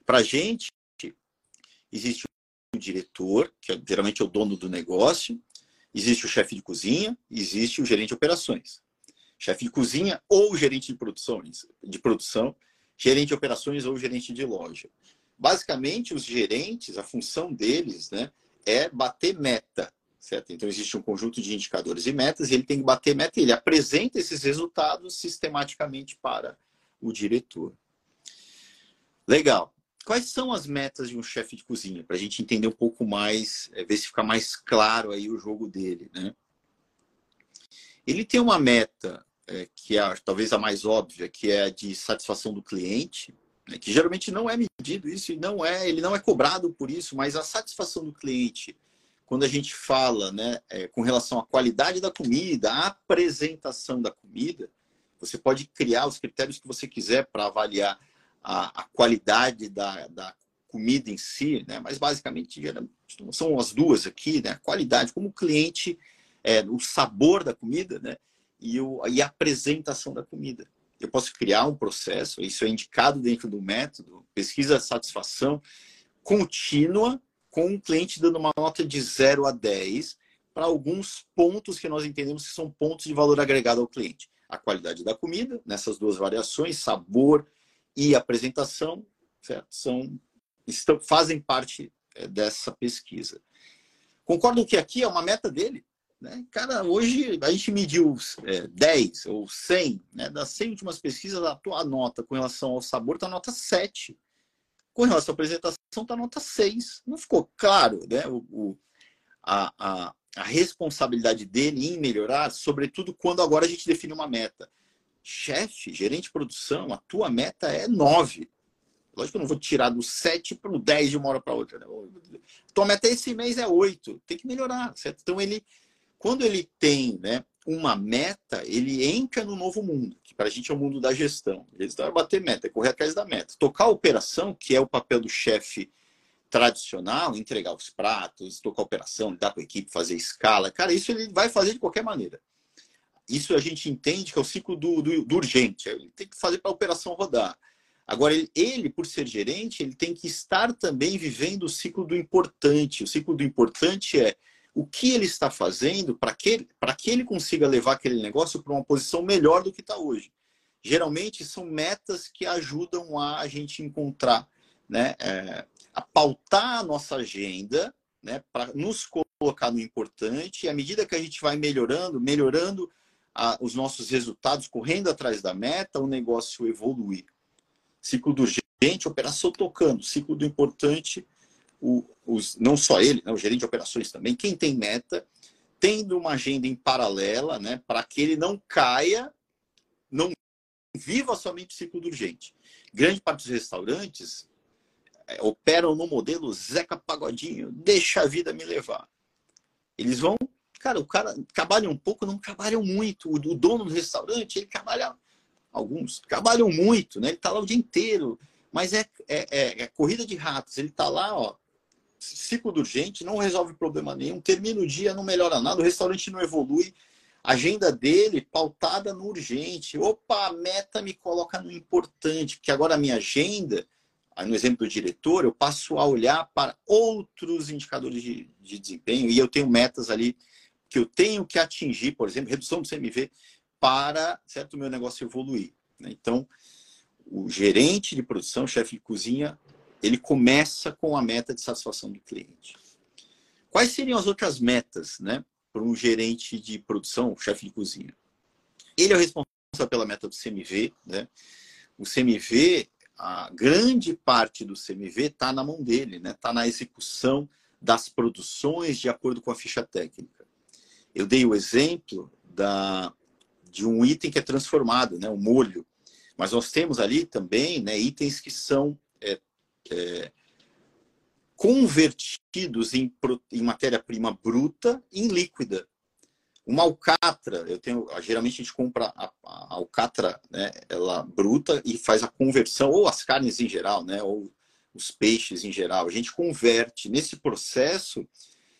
Para a gente, existe o diretor, que é, geralmente é o dono do negócio, existe o chefe de cozinha, existe o gerente de operações. Chefe de cozinha ou gerente de produções, de produção, gerente de operações ou gerente de loja. Basicamente, os gerentes, a função deles né, é bater meta. Certo? Então, existe um conjunto de indicadores e metas, e ele tem que bater meta e ele apresenta esses resultados sistematicamente para o diretor. Legal. Quais são as metas de um chefe de cozinha? Para a gente entender um pouco mais, é, ver se fica mais claro aí o jogo dele. Né? Ele tem uma meta é, que é talvez a mais óbvia, que é a de satisfação do cliente, né, que geralmente não é medido isso e não é, ele não é cobrado por isso, mas a satisfação do cliente, quando a gente fala, né, é, com relação à qualidade da comida, à apresentação da comida, você pode criar os critérios que você quiser para avaliar a, a qualidade da, da, comida em si, né? mas basicamente são as duas aqui, né? a qualidade, como o cliente, é, o sabor da comida né? e, o, e a apresentação da comida. Eu posso criar um processo, isso é indicado dentro do método, pesquisa de satisfação contínua, com o cliente dando uma nota de 0 a 10 para alguns pontos que nós entendemos que são pontos de valor agregado ao cliente. A qualidade da comida, nessas duas variações, sabor e apresentação, certo? São estão, fazem parte é, dessa pesquisa. Concordam que aqui é uma meta dele? Né? Cara, hoje a gente mediu é, 10 ou 100, né? das 100 últimas pesquisas, a tua nota com relação ao sabor está nota 7. Com relação à apresentação, está nota 6. Não ficou claro né? o, o a, a, a responsabilidade dele em melhorar, sobretudo quando agora a gente define uma meta. Chefe, gerente de produção, a tua meta é 9. Lógico que eu não vou tirar do 7 para o 10 de uma hora para outra. Né? Tua meta esse mês é 8. Tem que melhorar, certo? Então, ele, quando ele tem né, uma meta, ele entra no novo mundo, que para a gente é o mundo da gestão. Gestão é bater meta, é correr atrás da meta. Tocar a operação, que é o papel do chefe tradicional, entregar os pratos, tocar a operação, lidar com a equipe, fazer escala. Cara, isso ele vai fazer de qualquer maneira. Isso a gente entende que é o ciclo do, do, do urgente. Ele tem que fazer para a operação rodar. Agora, ele, ele, por ser gerente, ele tem que estar também vivendo o ciclo do importante. O ciclo do importante é o que ele está fazendo para que, que ele consiga levar aquele negócio para uma posição melhor do que está hoje. Geralmente são metas que ajudam a, gente encontrar, né, é, a pautar a nossa agenda, né, para nos colocar no importante. E à medida que a gente vai melhorando, melhorando a, os nossos resultados, correndo atrás da meta, o negócio evolui ciclo do urgente, operação tocando, ciclo do importante, o, os, não só ele, né, o gerente de operações também, quem tem meta, tendo uma agenda em paralela, né, para que ele não caia, não viva somente o ciclo do urgente. Grande parte dos restaurantes é, operam no modelo Zeca Pagodinho, deixa a vida me levar. Eles vão, cara, o cara trabalha um pouco, não trabalham muito. O, o dono do restaurante, ele trabalha alguns trabalham muito, né? Ele está lá o dia inteiro, mas é, é, é, é corrida de ratos. Ele está lá, ó, ciclo do urgente, não resolve problema nenhum, termina o dia, não melhora nada, o restaurante não evolui. agenda dele pautada no urgente. Opa, a meta me coloca no importante, porque agora a minha agenda, no exemplo do diretor, eu passo a olhar para outros indicadores de, de desempenho e eu tenho metas ali que eu tenho que atingir, por exemplo, redução do CMV para certo meu negócio evoluir. Né? Então, o gerente de produção, chefe de cozinha, ele começa com a meta de satisfação do cliente. Quais seriam as outras metas, né, para um gerente de produção, chefe de cozinha? Ele é o responsável pela meta do CMV, né? O CMV, a grande parte do CMV está na mão dele, né? Está na execução das produções de acordo com a ficha técnica. Eu dei o exemplo da de um item que é transformado, né, o molho. Mas nós temos ali também né, itens que são é, convertidos em, em matéria-prima bruta em líquida. Uma alcatra, eu tenho, geralmente a gente compra a, a alcatra, né, ela bruta e faz a conversão, ou as carnes em geral, né, ou os peixes em geral. A gente converte nesse processo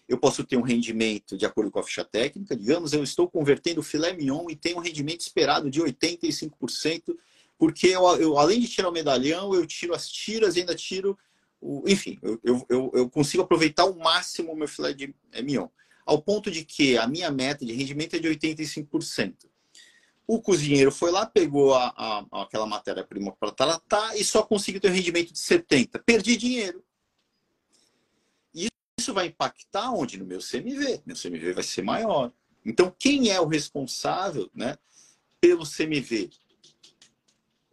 eu posso ter um rendimento de acordo com a ficha técnica. Digamos, eu estou convertendo filé mignon e tenho um rendimento esperado de 85%, porque eu, eu, além de tirar o medalhão, eu tiro as tiras e ainda tiro o. Enfim, eu, eu, eu consigo aproveitar ao máximo o meu filé de é, mignon. Ao ponto de que a minha meta de rendimento é de 85%. O cozinheiro foi lá, pegou a, a aquela matéria-prima para tratar e só conseguiu ter um rendimento de 70%. Perdi dinheiro isso vai impactar onde? No meu CMV. Meu CMV vai ser maior. Então, quem é o responsável né, pelo CMV?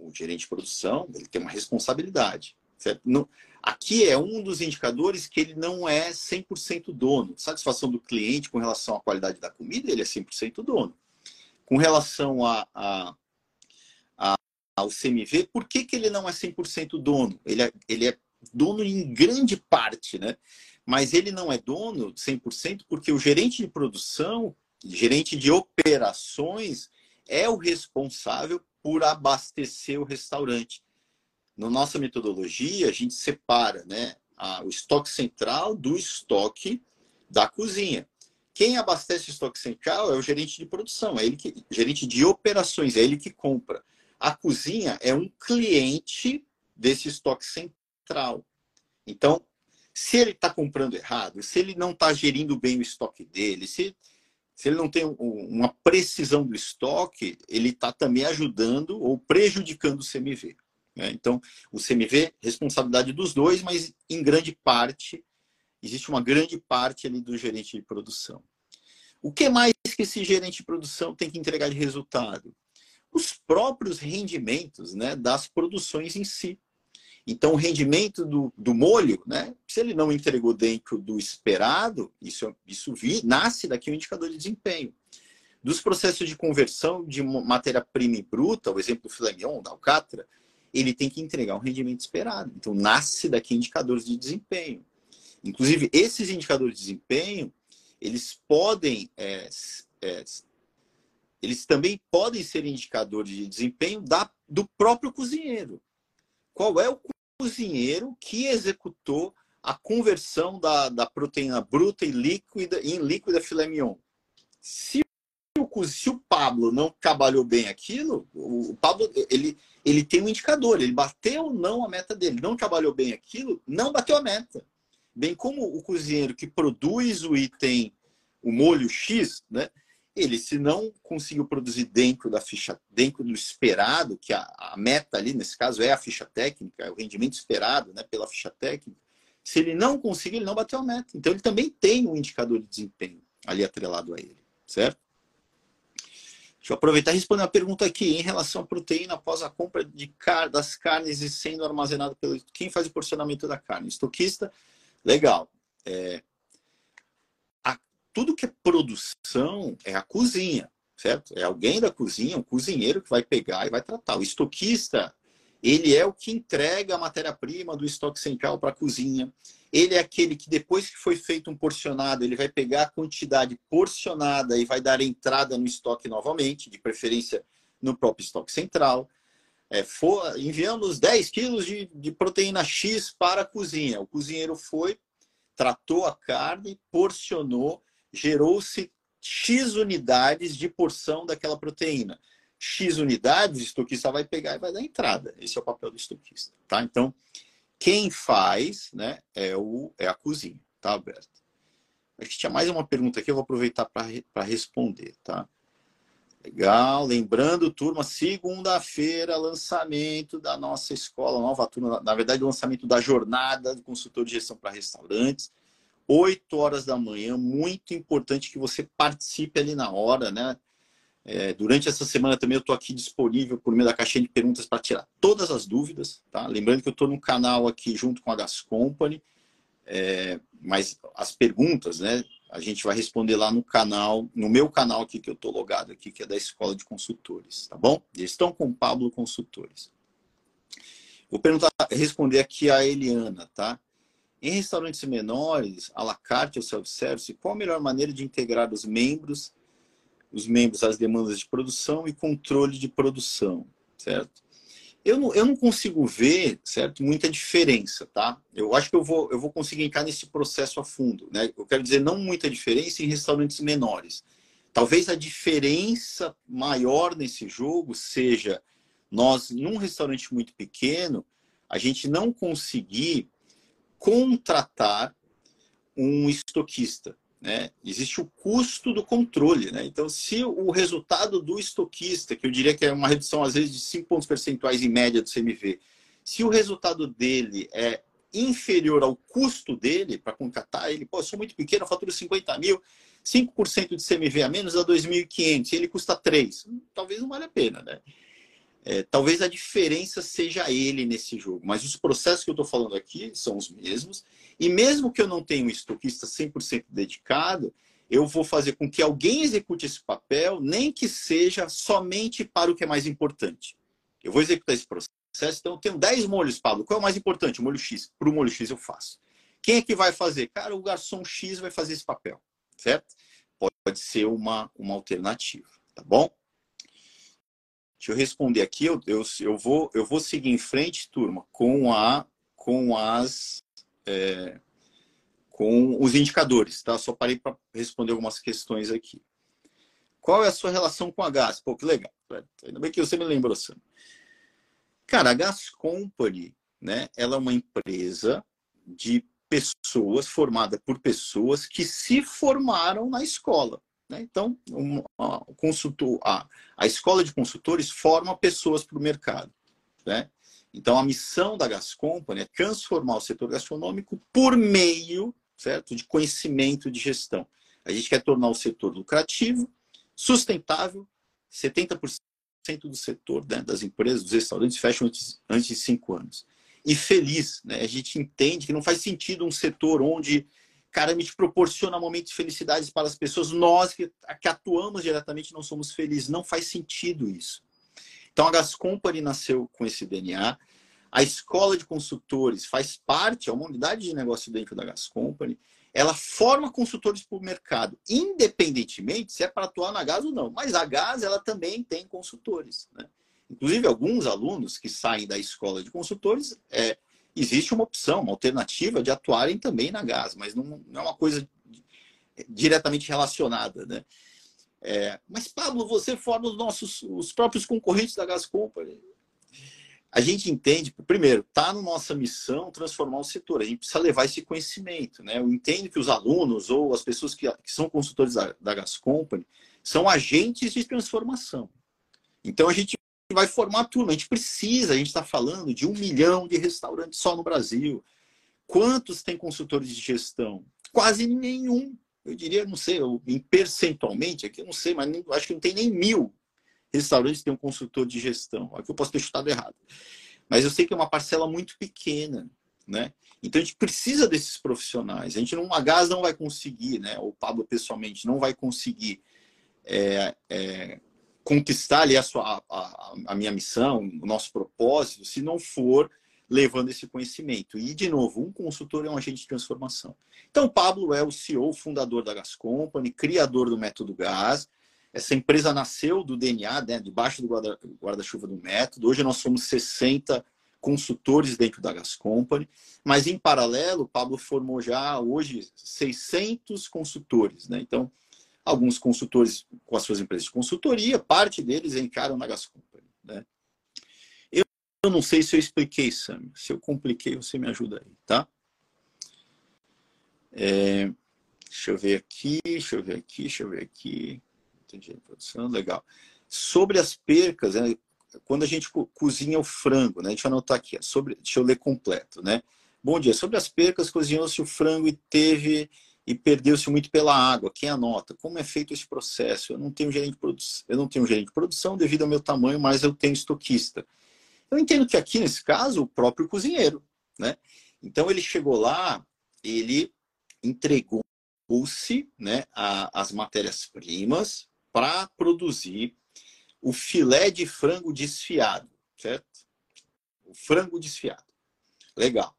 O gerente de produção, ele tem uma responsabilidade. Certo? Não, aqui é um dos indicadores que ele não é 100% dono. Satisfação do cliente com relação à qualidade da comida, ele é 100% dono. com relação a, a, a, ao CMV, por que, que ele não é 100% dono? Ele é, ele é dono em grande parte, né? Mas ele não é dono 100% porque o gerente de produção, gerente de operações, é o responsável por abastecer o restaurante. Na nossa metodologia, a gente separa né, a, o estoque central do estoque da cozinha. Quem abastece o estoque central é o gerente de produção, é ele que gerente de operações, é ele que compra. A cozinha é um cliente desse estoque central. Então, se ele está comprando errado, se ele não está gerindo bem o estoque dele, se, se ele não tem uma precisão do estoque, ele está também ajudando ou prejudicando o CMV. Né? Então, o CMV, responsabilidade dos dois, mas em grande parte, existe uma grande parte ali do gerente de produção. O que mais que esse gerente de produção tem que entregar de resultado? Os próprios rendimentos né, das produções em si. Então, o rendimento do, do molho, né, se ele não entregou dentro do esperado, isso, isso vi, nasce daqui um indicador de desempenho. Dos processos de conversão de matéria-prima bruta, o exemplo do filé mignon, da alcatra, ele tem que entregar um rendimento esperado. Então, nasce daqui indicadores de desempenho. Inclusive, esses indicadores de desempenho, eles podem, é, é, eles também podem ser indicadores de desempenho da, do próprio cozinheiro. Qual é o cozinheiro que executou a conversão da, da proteína bruta e líquida em líquida filé mignon? Se o, se o Pablo não trabalhou bem aquilo, o, o Pablo ele, ele tem um indicador, ele bateu ou não a meta dele, não trabalhou bem aquilo, não bateu a meta. Bem como o cozinheiro que produz o item, o molho X, né? Ele, se não conseguiu produzir dentro da ficha, dentro do esperado, que a, a meta ali, nesse caso, é a ficha técnica, é o rendimento esperado né, pela ficha técnica, se ele não conseguir, ele não bateu a meta. Então, ele também tem um indicador de desempenho ali atrelado a ele, certo? Deixa eu aproveitar e responder uma pergunta aqui em relação à proteína após a compra de car das carnes e sendo armazenado pelo. Quem faz o porcionamento da carne? Estoquista? Legal. É... Tudo que é produção é a cozinha, certo? É alguém da cozinha, um cozinheiro que vai pegar e vai tratar. O estoquista, ele é o que entrega a matéria-prima do estoque central para a cozinha ele é aquele que depois que foi feito um porcionado, ele vai pegar a quantidade porcionada e vai dar entrada no estoque novamente, de preferência no próprio estoque central. É, for, enviamos 10 quilos de, de proteína X para a cozinha. O cozinheiro foi, tratou a carne, porcionou, gerou-se X unidades de porção daquela proteína. X unidades, o estoquista vai pegar e vai dar entrada. Esse é o papel do estoquista. Tá? Então, quem faz né, é, o, é a cozinha, tá, Alberto? Acho que tinha mais uma pergunta aqui, eu vou aproveitar para responder, tá? Legal. Lembrando, turma, segunda-feira, lançamento da nossa escola, nova turma, na verdade, lançamento da jornada do consultor de gestão para restaurantes. 8 horas da manhã, muito importante que você participe ali na hora, né? É, durante essa semana também eu estou aqui disponível por meio da caixinha de perguntas para tirar todas as dúvidas. Tá? Lembrando que eu estou no canal aqui junto com a Gas Company, é, mas as perguntas, né, a gente vai responder lá no canal, no meu canal aqui que eu estou logado aqui, que é da Escola de Consultores, tá bom? Estão com o Pablo Consultores. Vou perguntar, responder aqui a Eliana, tá? Em restaurantes menores, à la carte ou self-service, qual a melhor maneira de integrar os membros os membros às demandas de produção e controle de produção, certo? Eu não, eu não consigo ver, certo, muita diferença, tá? Eu acho que eu vou, eu vou conseguir entrar nesse processo a fundo, né? Eu quero dizer, não muita diferença em restaurantes menores. Talvez a diferença maior nesse jogo seja nós, num restaurante muito pequeno, a gente não conseguir contratar um estoquista, né? Existe o custo do controle. Né? Então, se o resultado do estoquista, que eu diria que é uma redução às vezes de 5 pontos percentuais em média do CMV, se o resultado dele é inferior ao custo dele para contratar ele, pô, eu sou muito pequeno, eu faturo 50 mil, 5% de CMV a menos dá 2.500, ele custa 3. Talvez não valha a pena, né? É, talvez a diferença seja ele nesse jogo, mas os processos que eu estou falando aqui são os mesmos. E mesmo que eu não tenha um estoquista 100% dedicado, eu vou fazer com que alguém execute esse papel, nem que seja somente para o que é mais importante. Eu vou executar esse processo, então eu tenho 10 molhos, Pablo. Qual é o mais importante? O molho X. Para o molho X eu faço. Quem é que vai fazer? Cara, o garçom X vai fazer esse papel, certo? Pode ser uma, uma alternativa, tá bom? Deixa eu responder aqui, eu, eu, eu, vou, eu vou seguir em frente, turma, com, a, com as... É, com os indicadores, tá? Só parei para responder algumas questões aqui. Qual é a sua relação com a Gas? Pô, que legal. Ainda bem que você me lembrou, Sam. Cara, a Gas Company, né? Ela é uma empresa de pessoas, formada por pessoas que se formaram na escola. Né? Então, um, a, consultor, a, a escola de consultores forma pessoas para o mercado. Né? Então, a missão da Gas Company é transformar o setor gastronômico por meio certo? De conhecimento de gestão. A gente quer tornar o setor lucrativo, sustentável, 70% do setor né, das empresas, dos restaurantes, fecham antes, antes de cinco anos. E feliz, né? A gente entende que não faz sentido um setor onde, cara, me proporciona momentos de felicidade para as pessoas. Nós que, que atuamos diretamente não somos felizes. Não faz sentido isso. Então a Gas Company nasceu com esse DNA. A escola de consultores faz parte, é uma unidade de negócio dentro da Gas Company. Ela forma consultores para o mercado, independentemente se é para atuar na Gas ou não. Mas a Gas ela também tem consultores. Né? Inclusive, alguns alunos que saem da escola de consultores, é, existe uma opção, uma alternativa de atuarem também na Gas, mas não, não é uma coisa diretamente relacionada. Né? É, mas, Pablo, você forma os nossos os próprios concorrentes da Gas Company a gente entende, primeiro, está na nossa missão transformar o setor. A gente precisa levar esse conhecimento. Né? Eu entendo que os alunos ou as pessoas que, que são consultores da, da Gas Company são agentes de transformação. Então a gente vai formar turma. A gente precisa, a gente está falando de um milhão de restaurantes só no Brasil. Quantos tem consultores de gestão? Quase nenhum. Eu diria, não sei, em percentualmente, aqui eu não sei, mas acho que não tem nem mil restaurantes têm um consultor de gestão. Aqui eu posso ter chutado errado. Mas eu sei que é uma parcela muito pequena, né? Então a gente precisa desses profissionais. A gente não, a Gás não vai conseguir, né? O Pablo pessoalmente não vai conseguir é, é, conquistar ali a, sua, a, a, minha missão, o nosso propósito, se não for levando esse conhecimento. E, de novo, um consultor é um agente de transformação. Então, Pablo é o CEO, fundador da Gas Company, criador do método Gás, essa empresa nasceu do DNA, né, debaixo do guarda-chuva do método. Hoje nós somos 60 consultores dentro da Gas Company, mas em paralelo, Pablo formou já hoje 600 consultores. Né? Então, alguns consultores com as suas empresas de consultoria, parte deles encaram na Gas Company. Né? Eu, eu não sei se eu expliquei, Sam. Se eu compliquei, você me ajuda aí, tá? É, deixa eu ver aqui, deixa eu ver aqui, deixa eu ver aqui entendi. Produção, legal. Sobre as percas, né, quando a gente cozinha o frango, né, deixa eu anotar aqui, sobre, deixa eu ler completo, né? Bom dia. Sobre as percas, cozinhou-se o frango e teve e perdeu-se muito pela água. Quem anota? Como é feito esse processo? Eu não tenho gerente de produção, eu não tenho gerente de produção devido ao meu tamanho, mas eu tenho estoquista. Eu entendo que aqui nesse caso o próprio cozinheiro, né? Então ele chegou lá, ele entregou-se, né, a, as matérias-primas, para produzir o filé de frango desfiado, certo? O frango desfiado. Legal.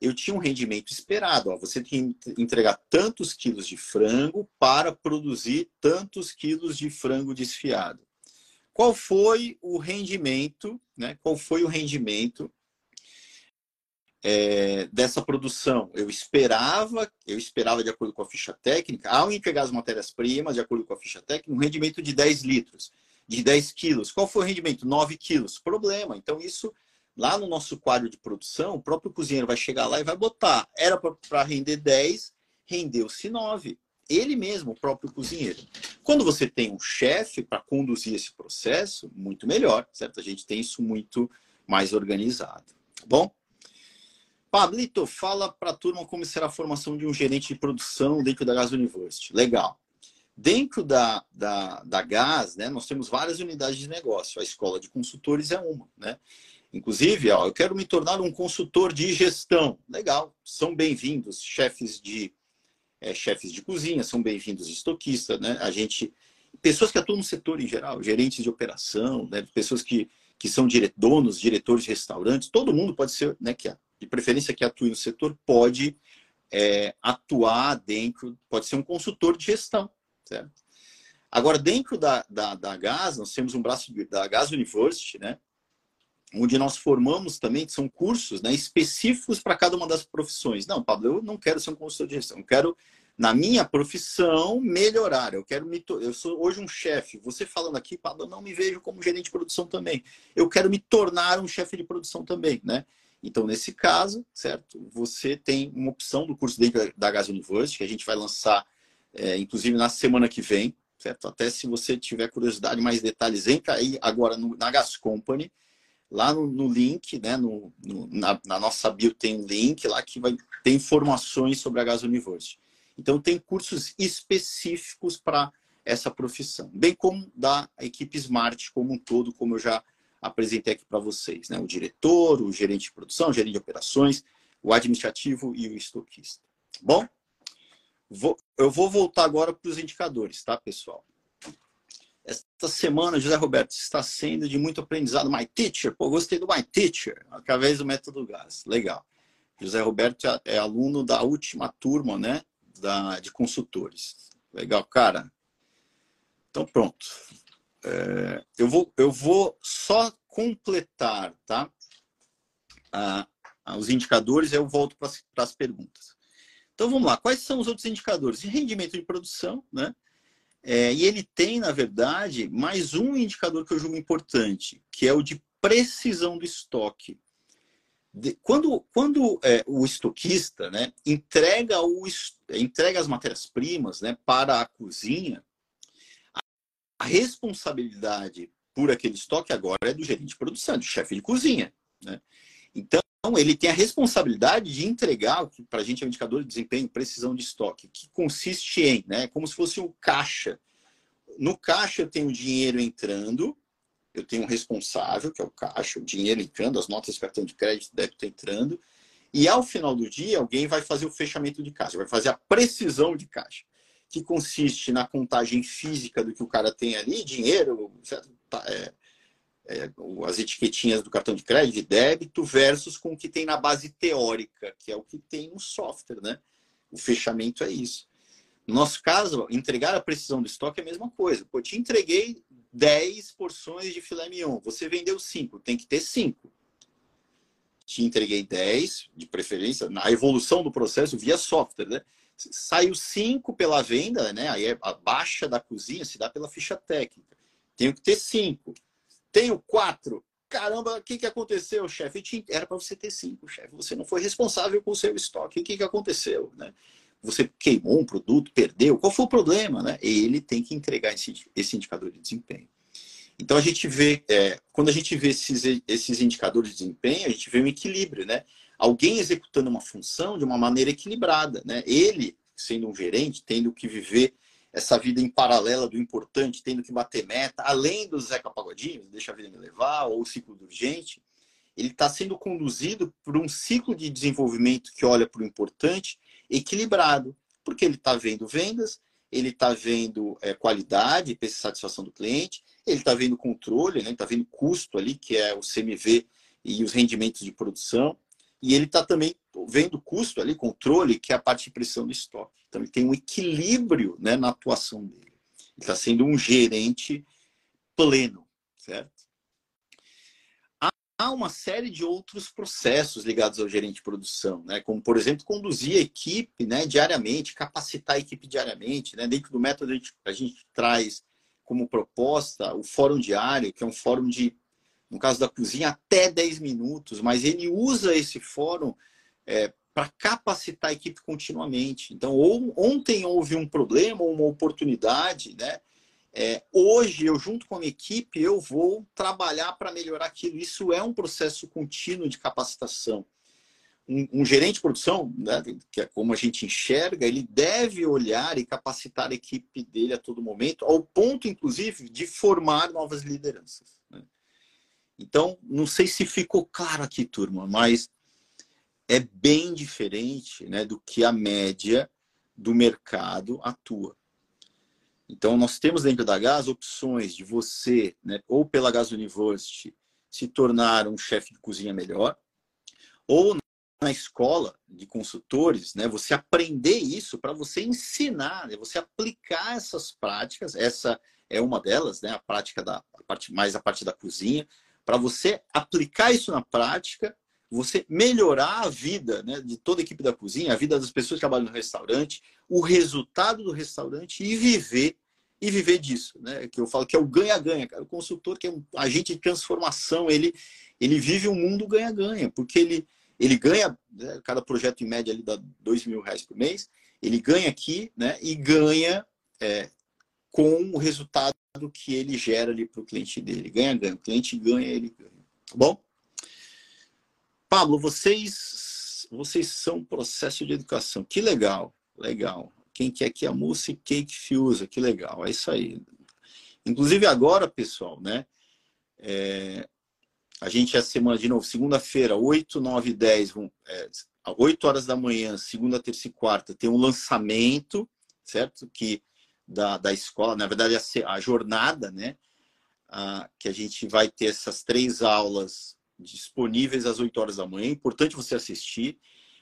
Eu tinha um rendimento esperado. Ó, você tem que entregar tantos quilos de frango para produzir tantos quilos de frango desfiado. Qual foi o rendimento? Né? Qual foi o rendimento é, dessa produção. Eu esperava, eu esperava de acordo com a ficha técnica, ao entregar as matérias-primas, de acordo com a ficha técnica, um rendimento de 10 litros, de 10 quilos. Qual foi o rendimento? 9 quilos. Problema. Então, isso lá no nosso quadro de produção, o próprio cozinheiro vai chegar lá e vai botar. Era para render 10, rendeu-se 9. Ele mesmo, o próprio cozinheiro. Quando você tem um chefe para conduzir esse processo, muito melhor, certo? A gente tem isso muito mais organizado. Tá bom? Pablito, fala para a turma como será a formação de um gerente de produção dentro da Gas University. Legal. Dentro da, da, da Gas, né, nós temos várias unidades de negócio. A escola de consultores é uma. Né? Inclusive, ó, eu quero me tornar um consultor de gestão. Legal. São bem-vindos chefes de é, chefes de cozinha, são bem-vindos estoquistas, né? A gente, pessoas que atuam no setor em geral, gerentes de operação, né? pessoas que, que são dire, donos, diretores de restaurantes, todo mundo pode ser, né? Que, de preferência que atue no setor, pode é, atuar dentro, pode ser um consultor de gestão, certo? Agora, dentro da, da, da GAS, nós temos um braço da GAS University, né? Onde nós formamos também, que são cursos né, específicos para cada uma das profissões. Não, Pablo, eu não quero ser um consultor de gestão, eu quero, na minha profissão, melhorar. Eu quero me. Eu sou hoje um chefe. Você falando aqui, Pablo, eu não me vejo como gerente de produção também. Eu quero me tornar um chefe de produção também, né? Então, nesse caso, certo? Você tem uma opção do curso dentro da Gas University, que a gente vai lançar, é, inclusive, na semana que vem, certo? Até se você tiver curiosidade, mais detalhes, entra aí agora no, na Gas Company Lá no, no link, né, no, no na, na, nossa bio tem um link lá que vai ter informações sobre a Gas University. Então, tem cursos específicos para essa profissão, bem como da equipe Smart como um todo, como eu já apresentei aqui para vocês. Né? O diretor, o gerente de produção, o gerente de operações, o administrativo e o estoquista. Bom, vou, eu vou voltar agora para os indicadores, tá, pessoal? Esta semana, José Roberto, está sendo de muito aprendizado. My Teacher, pô, gostei do My Teacher, através do método GAS. Legal. José Roberto é, é aluno da última turma, né, da, de consultores. Legal, cara. Então, pronto. É, eu, vou, eu vou só completar, tá? Ah, os indicadores, eu volto para as perguntas. Então, vamos lá. Quais são os outros indicadores? Rendimento de produção, né? É, e ele tem, na verdade, mais um indicador que eu julgo importante, que é o de precisão do estoque. De, quando quando é, o estoquista né, entrega, o, entrega as matérias-primas né, para a cozinha, a, responsabilidade por aquele estoque agora é do gerente de produção, do chefe de cozinha. Né? Então, ele tem a responsabilidade de entregar, o que para a gente é um indicador de desempenho, precisão de estoque, que consiste em, né, como se fosse o caixa. No caixa eu tenho dinheiro entrando, eu tenho um responsável, que é o caixa, o dinheiro entrando, as notas de cartão de crédito, débito entrando, e ao final do dia alguém vai fazer o fechamento de caixa, vai fazer a precisão de caixa, que consiste na contagem física do que o cara tem ali, dinheiro, certo? É, as etiquetinhas do cartão de crédito e débito versus com o que tem na base teórica, que é o que tem no software, né? O fechamento é isso. No nosso caso, entregar a precisão do estoque é a mesma coisa. Pô, te entreguei 10 porções de filé mignon, você vendeu 5, tem que ter 5. Te entreguei 10, de preferência, na evolução do processo via software, né? Saiu 5 pela venda, né? Aí é a baixa da cozinha se dá pela ficha técnica. Tenho que ter 5 tenho quatro. Caramba, o que, que aconteceu, chefe? Era para você ter cinco, chefe. Você não foi responsável com o seu estoque. O que, que aconteceu? Né? Você queimou um produto, perdeu. Qual foi o problema? Né? Ele tem que entregar esse, indicador de desempenho. Então a gente vê, é, quando a gente vê esses, esses indicadores de desempenho, a gente vê um equilíbrio, né? Alguém executando uma função de uma maneira equilibrada, né? Ele, sendo um gerente, tendo que viver essa vida em paralela do importante, tendo que bater meta, além do Zeca Pagodinho, deixa a vida me levar, ou o ciclo do urgente, ele está sendo conduzido por um ciclo de desenvolvimento que olha para o importante equilibrado, porque ele está vendo vendas, ele está vendo é, qualidade satisfação do cliente, ele está vendo controle, né? está vendo custo ali, que é o CMV e os rendimentos de produção, e ele está também vendo custo ali, controle, que é a parte de pressão do estoque. Então ele tem um equilíbrio né, na atuação dele. Ele está sendo um gerente pleno, certo? Há uma série de outros processos ligados ao gerente de produção, né? como, por exemplo, conduzir a equipe né, diariamente, capacitar a equipe diariamente. Né? Dentro do método, a gente, a gente traz como proposta o fórum diário, que é um fórum de no caso da cozinha, até 10 minutos, mas ele usa esse fórum é, para capacitar a equipe continuamente. Então, ou, ontem houve um problema ou uma oportunidade, né? É, hoje, eu junto com a minha equipe, eu vou trabalhar para melhorar aquilo. Isso é um processo contínuo de capacitação. Um, um, gerente de produção, né, que é como a gente enxerga, ele deve olhar e capacitar a equipe dele a todo momento, ao ponto, inclusive, de formar novas lideranças. Né? Então, não sei se ficou claro aqui, turma, mas é bem diferente né, do que a média do mercado atua. Então, nós temos dentro da Gas opções de você, né, ou pela Gas University, se tornar um chefe de cozinha melhor, ou na escola de consultores, né, você aprender isso para você ensinar, né, você aplicar essas práticas, essa é uma delas, né, a prática da a parte mais a parte da cozinha, para você aplicar isso na prática, você melhorar a vida né, de toda a equipe da cozinha, a vida das pessoas que trabalham no restaurante, o resultado do restaurante e viver e viver disso, né? Que eu falo que é o ganha-ganha, cara. O consultor que é um agente de transformação, ele ele vive um mundo ganha-ganha, porque ele ele ganha, né, cada projeto em média ali dá dois mil reais por mês, ele ganha aqui, né? E ganha é, com o resultado que ele gera ali para o cliente dele. Ganha-ganha. O cliente ganha, ele ganha. Tá bom? Pablo, vocês, vocês são processo de educação. Que legal, legal. Quem quer que a Mousse Cake Fuse, que legal. É isso aí. Inclusive agora, pessoal, né? É, a gente é semana de novo, segunda-feira, 8, 9 10, é, 8 horas da manhã, segunda, terça e quarta, tem um lançamento, certo? Que da, da escola, na verdade, a, a jornada, né? Ah, que a gente vai ter essas três aulas disponíveis às 8 horas da manhã. É importante você assistir,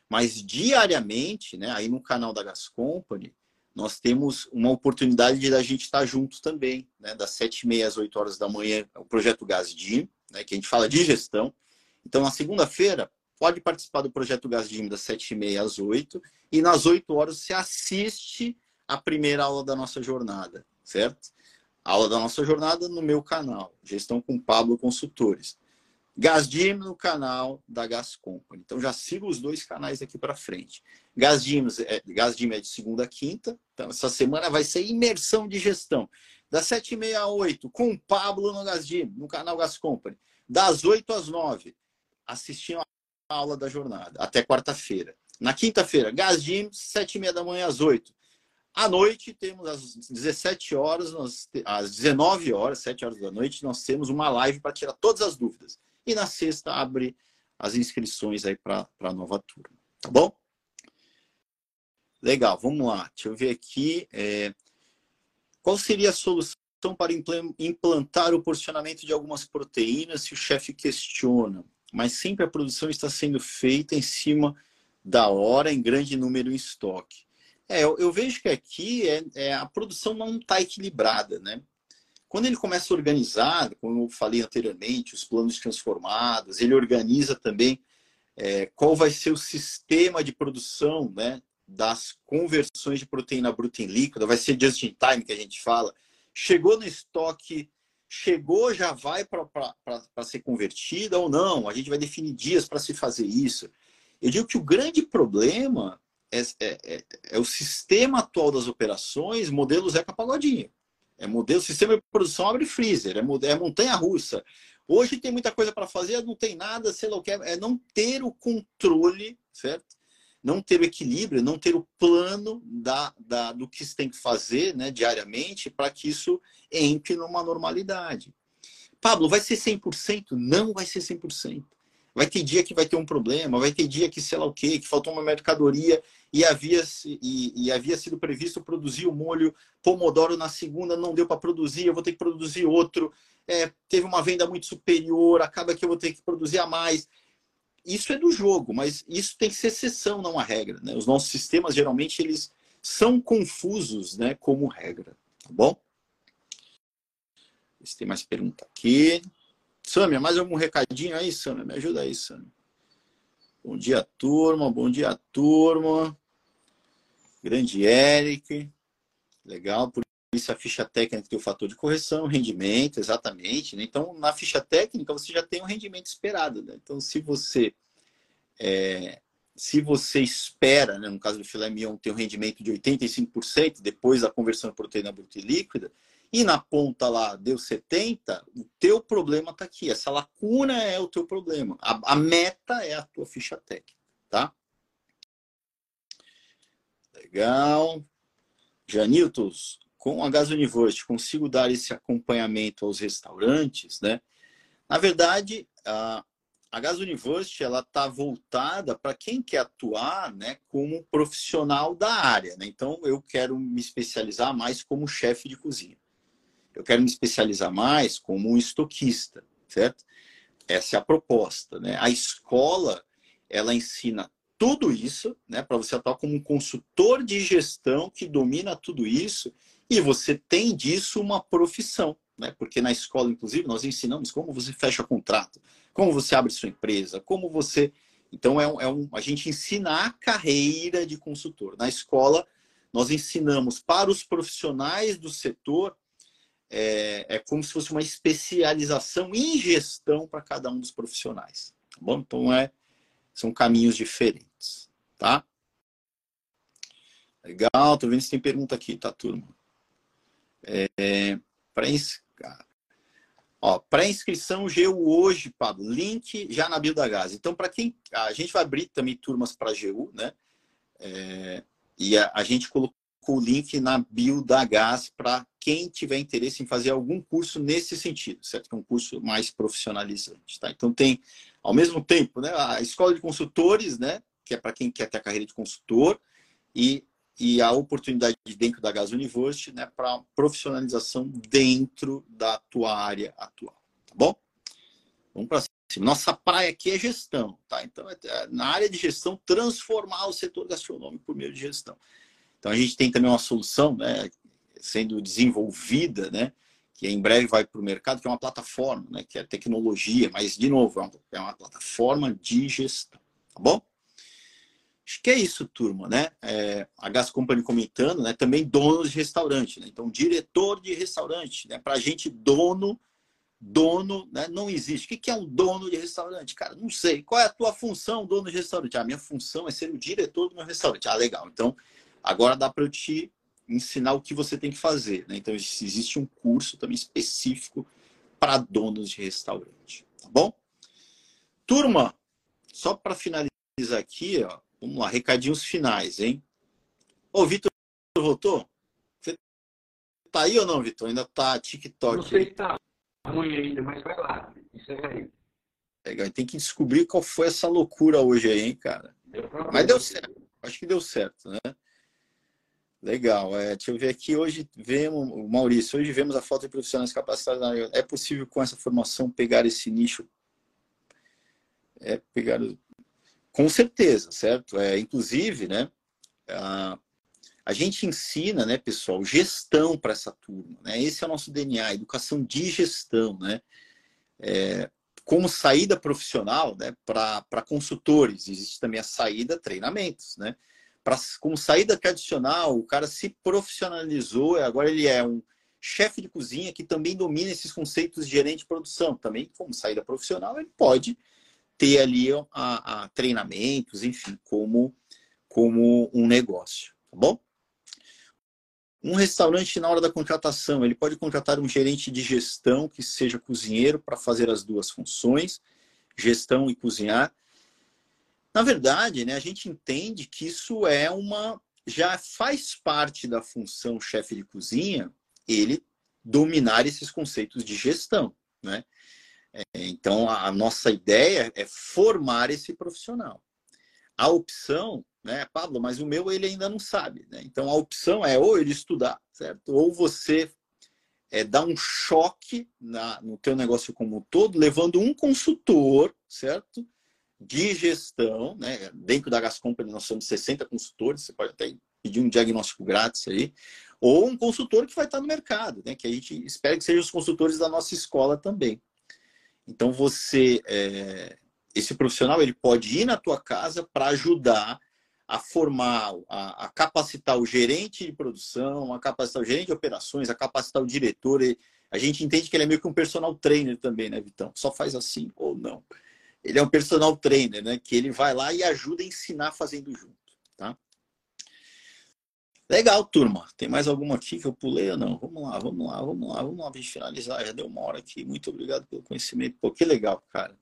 mas diariamente, né, aí no canal da Gas Company, nós temos uma oportunidade de a gente estar juntos também, né, das 7h30 às 8 horas da manhã, o projeto GasDim, né, que a gente fala de gestão. Então, na segunda-feira, pode participar do projeto GasDim das 7h30 às 8 e nas 8 horas você assiste a primeira aula da nossa jornada, certo? A aula da nossa jornada no meu canal, Gestão com Pablo Consultores. Gasdim no canal da Gas Company. Então já sigo os dois canais aqui para frente. Gasdim é, Gasdim é de segunda a quinta. Então essa semana vai ser imersão de gestão. Das sete e meia a oito, com o Pablo no Gasdim, no canal Gas Company. Das oito às nove, assistindo a aula da jornada, até quarta-feira. Na quinta-feira, Gasdim, sete e meia da manhã às oito. À noite, temos às 17 horas, nós, às 19 horas, 7 horas da noite, nós temos uma live para tirar todas as dúvidas. E na sexta abre as inscrições aí para a nova turma. Tá bom? Legal, vamos lá. Deixa eu ver aqui. É... Qual seria a solução para implantar o porcionamento de algumas proteínas se o chefe questiona? Mas sempre a produção está sendo feita em cima da hora, em grande número em estoque. É, eu, eu vejo que aqui é, é a produção não está equilibrada, né? Quando ele começa a organizar, como eu falei anteriormente, os planos transformados, ele organiza também é, qual vai ser o sistema de produção né, das conversões de proteína bruta em líquida, vai ser just in time que a gente fala. Chegou no estoque, chegou, já vai para ser convertida ou não? A gente vai definir dias para se fazer isso. Eu digo que o grande problema é, é, é, é o sistema atual das operações, modelo Zeca Pagodinho. É modelo, sistema de produção abre freezer, é, é montanha russa. Hoje tem muita coisa para fazer, não tem nada, sei lá o que, é não ter o controle, certo? Não ter o equilíbrio, não ter o plano da, da, do que se tem que fazer né, diariamente para que isso entre numa normalidade. Pablo, vai ser 100%? Não vai ser 100%. Vai ter dia que vai ter um problema, vai ter dia que sei lá o quê, que faltou uma mercadoria e havia, e, e havia sido previsto produzir o molho Pomodoro na segunda, não deu para produzir, eu vou ter que produzir outro. É, teve uma venda muito superior, acaba que eu vou ter que produzir a mais. Isso é do jogo, mas isso tem que ser exceção, não a regra. Né? Os nossos sistemas, geralmente, eles são confusos né, como regra. Tá bom? Se tem mais pergunta aqui. Sâmia, mais algum recadinho aí, Sâmia? Me ajuda aí, Sâmia. Bom dia, turma. Bom dia, turma. Grande Eric. Legal. Por isso a ficha técnica tem o fator de correção, rendimento, exatamente. Né? Então, na ficha técnica, você já tem o rendimento esperado. Né? Então, se você é, se você espera, né, no caso do filé mignon, ter um rendimento de 85% depois da conversão de proteína bruta e líquida, e na ponta lá deu 70, o teu problema está aqui. Essa lacuna é o teu problema. A, a meta é a tua ficha técnica, tá? Legal. Janiltos, com a Gas University, consigo dar esse acompanhamento aos restaurantes, né? Na verdade, a, a Gas University ela está voltada para quem quer atuar né, como profissional da área. Né? Então, eu quero me especializar mais como chefe de cozinha. Eu quero me especializar mais como um estoquista, certo? Essa é a proposta. Né? A escola ela ensina tudo isso, né, para você atuar como um consultor de gestão que domina tudo isso e você tem disso uma profissão, né? Porque na escola, inclusive, nós ensinamos como você fecha contrato, como você abre sua empresa, como você. Então, é um, é um... a gente ensina a carreira de consultor. Na escola, nós ensinamos para os profissionais do setor, é, é como se fosse uma especialização em gestão para cada um dos profissionais. Tá bom? Então, é, são caminhos diferentes. Tá? Legal, tô vendo se tem pergunta aqui, tá, turma? É, para Ó, pré-inscrição GU hoje, Pablo. Link já na bio da Gás. Então, para quem. A gente vai abrir também turmas para GU, né? É, e a, a, gente colocou o link na bio da Gás para quem tiver interesse em fazer algum curso nesse sentido, certo? É um curso mais profissionalizante, tá? Então, tem, ao mesmo tempo, né, a escola de consultores, né? Que é para quem quer ter a carreira de consultor, e e a oportunidade dentro da Gas University né, para profissionalização dentro da tua área atual. Tá bom? Vamos para cima. Nossa praia aqui é gestão, tá? Então, é, é, na área de gestão, transformar o setor gastronômico por meio de gestão. Então, a gente tem também uma solução né, sendo desenvolvida, né? Que em breve vai para o mercado, que é uma plataforma, né? Que é tecnologia, mas, de novo, é uma, é uma plataforma de gestão. Tá bom? Acho que é isso, turma, né? É, a Gas Company comentando, né? Também dono de restaurante, né? Então, diretor de restaurante, né? Para a gente, dono, dono, né? Não existe. O que é um dono de restaurante? Cara, não sei. Qual é a tua função, dono de restaurante? A minha função é ser o diretor do meu restaurante. Ah, legal. Então, agora dá para eu te ensinar o que você tem que fazer, né? Então, existe um curso também específico para donos de restaurante, tá bom? Turma, só para finalizar aqui, ó, Vamos lá, recadinhos finais, hein? Ô, Vitor voltou? Você tá aí ou não, Vitor? Ainda tá TikTok? Não sei se tá ruim ainda, mas vai lá. Isso aí. Legal, tem que descobrir qual foi essa loucura hoje aí, hein, cara? Mas deu certo. Acho que deu certo, né? Legal. É, deixa eu ver aqui. Hoje vemos, Maurício, hoje vemos a falta de profissionais capacitados. É possível com essa formação pegar esse nicho? É pegar com certeza, certo? É, inclusive, né, a, a gente ensina, né, pessoal, gestão para essa turma. Né? Esse é o nosso DNA, educação de gestão, né? É, como saída profissional, né, para consultores, existe também a saída treinamentos, né? Pra, como saída tradicional, o cara se profissionalizou, agora ele é um chefe de cozinha que também domina esses conceitos de gerente de produção. Também, como saída profissional, ele pode ter ali a, a treinamentos, enfim, como, como um negócio, tá bom? Um restaurante, na hora da contratação, ele pode contratar um gerente de gestão que seja cozinheiro para fazer as duas funções, gestão e cozinhar. Na verdade, né, a gente entende que isso é uma. já faz parte da função chefe de cozinha, ele dominar esses conceitos de gestão. Né? É, então, a, nossa ideia é formar esse profissional. A opção, né, Pablo, mas o meu ele ainda não sabe. Né? Então, a opção é ou ele estudar, certo? Ou você é, dar um choque na, no teu negócio como um todo, levando um consultor, certo? De gestão, né? Dentro da Gas Company nós somos 60 consultores, você pode até pedir um diagnóstico grátis aí, ou um consultor que vai estar no mercado, né? Que a gente espera que sejam os consultores da nossa escola também. Então você, é, esse profissional, ele pode ir na tua casa para ajudar a formar, a, a, capacitar o gerente de produção, a capacitar o gerente de operações, a capacitar o diretor. a gente entende que ele é meio que um personal trainer também, né, Vitão? Só faz assim ou não. Ele é um personal trainer, né? Que ele vai lá e ajuda a ensinar fazendo junto, tá? Legal, turma. Tem mais alguma aqui que eu pulei ou não? Vamos lá, vamos lá, vamos lá, vamos lá gente finalizar. Já deu uma hora aqui. Muito obrigado pelo conhecimento. Pô, que legal, cara.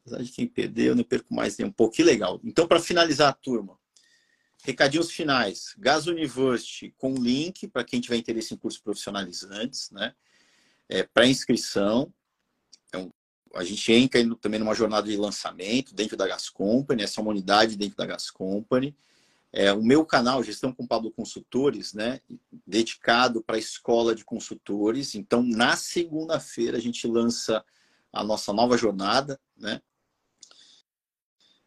Apesar de quem perdeu, eu não perco mais nenhum. Pô, que legal. Então, para finalizar, turma, recadinhos finais. Gas University com link para quem tiver interesse em cursos profissionalizantes, né? É, para inscrição. A gente entra também numa jornada de lançamento dentro da Gas Company, essa é uma unidade dentro da Gas Company. É, o meu canal, Gestão com Pablo Consultores, né, dedicado para a escola de consultores. Então, na segunda-feira, a gente lança a nossa nova jornada, né,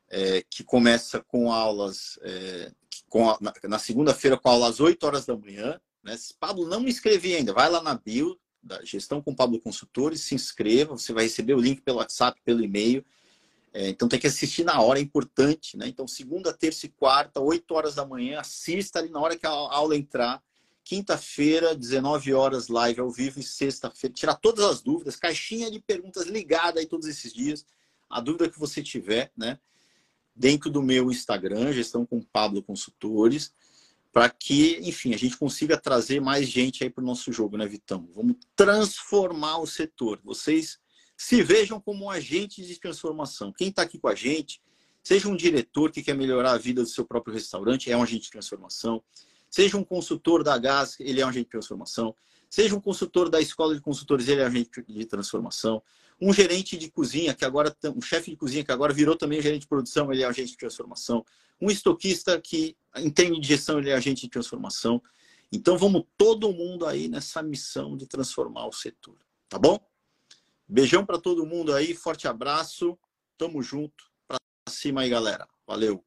é, que começa com aulas, é, com a, na, na segunda-feira, com aulas às 8 horas da manhã. Né? Pablo, não me inscrevi ainda, vai lá na bio da Gestão com Pablo Consultores, se inscreva, você vai receber o link pelo WhatsApp, pelo e-mail. É, então tem que assistir na hora, é importante, né? Então, segunda, terça e quarta, 8 horas da manhã, assista ali na hora que a aula entrar. Quinta-feira, 19 horas, live ao vivo, e sexta-feira, tirar todas as dúvidas, caixinha de perguntas ligada aí todos esses dias. A dúvida que você tiver, né? Dentro do meu Instagram, gestão com Pablo Consultores, para que, enfim, a gente consiga trazer mais gente aí para o nosso jogo, né, Vitão? Vamos transformar o setor. Vocês se vejam como um agente de transformação. Quem está aqui com a gente, seja um diretor que quer melhorar a vida do seu próprio restaurante, é um agente de transformação. Seja um consultor da Gás, ele é um agente de transformação. Seja um consultor da escola de consultores, ele é um agente de transformação. Um gerente de cozinha, que agora, um chefe de cozinha que agora virou também gerente de produção, ele é um agente de transformação. Um estoquista que entende de gestão, ele é agente de transformação. Então vamos todo mundo aí nessa missão de transformar o setor, tá bom? Beijão para todo mundo aí, forte abraço. Tamo junto. Pra cima aí, galera. Valeu.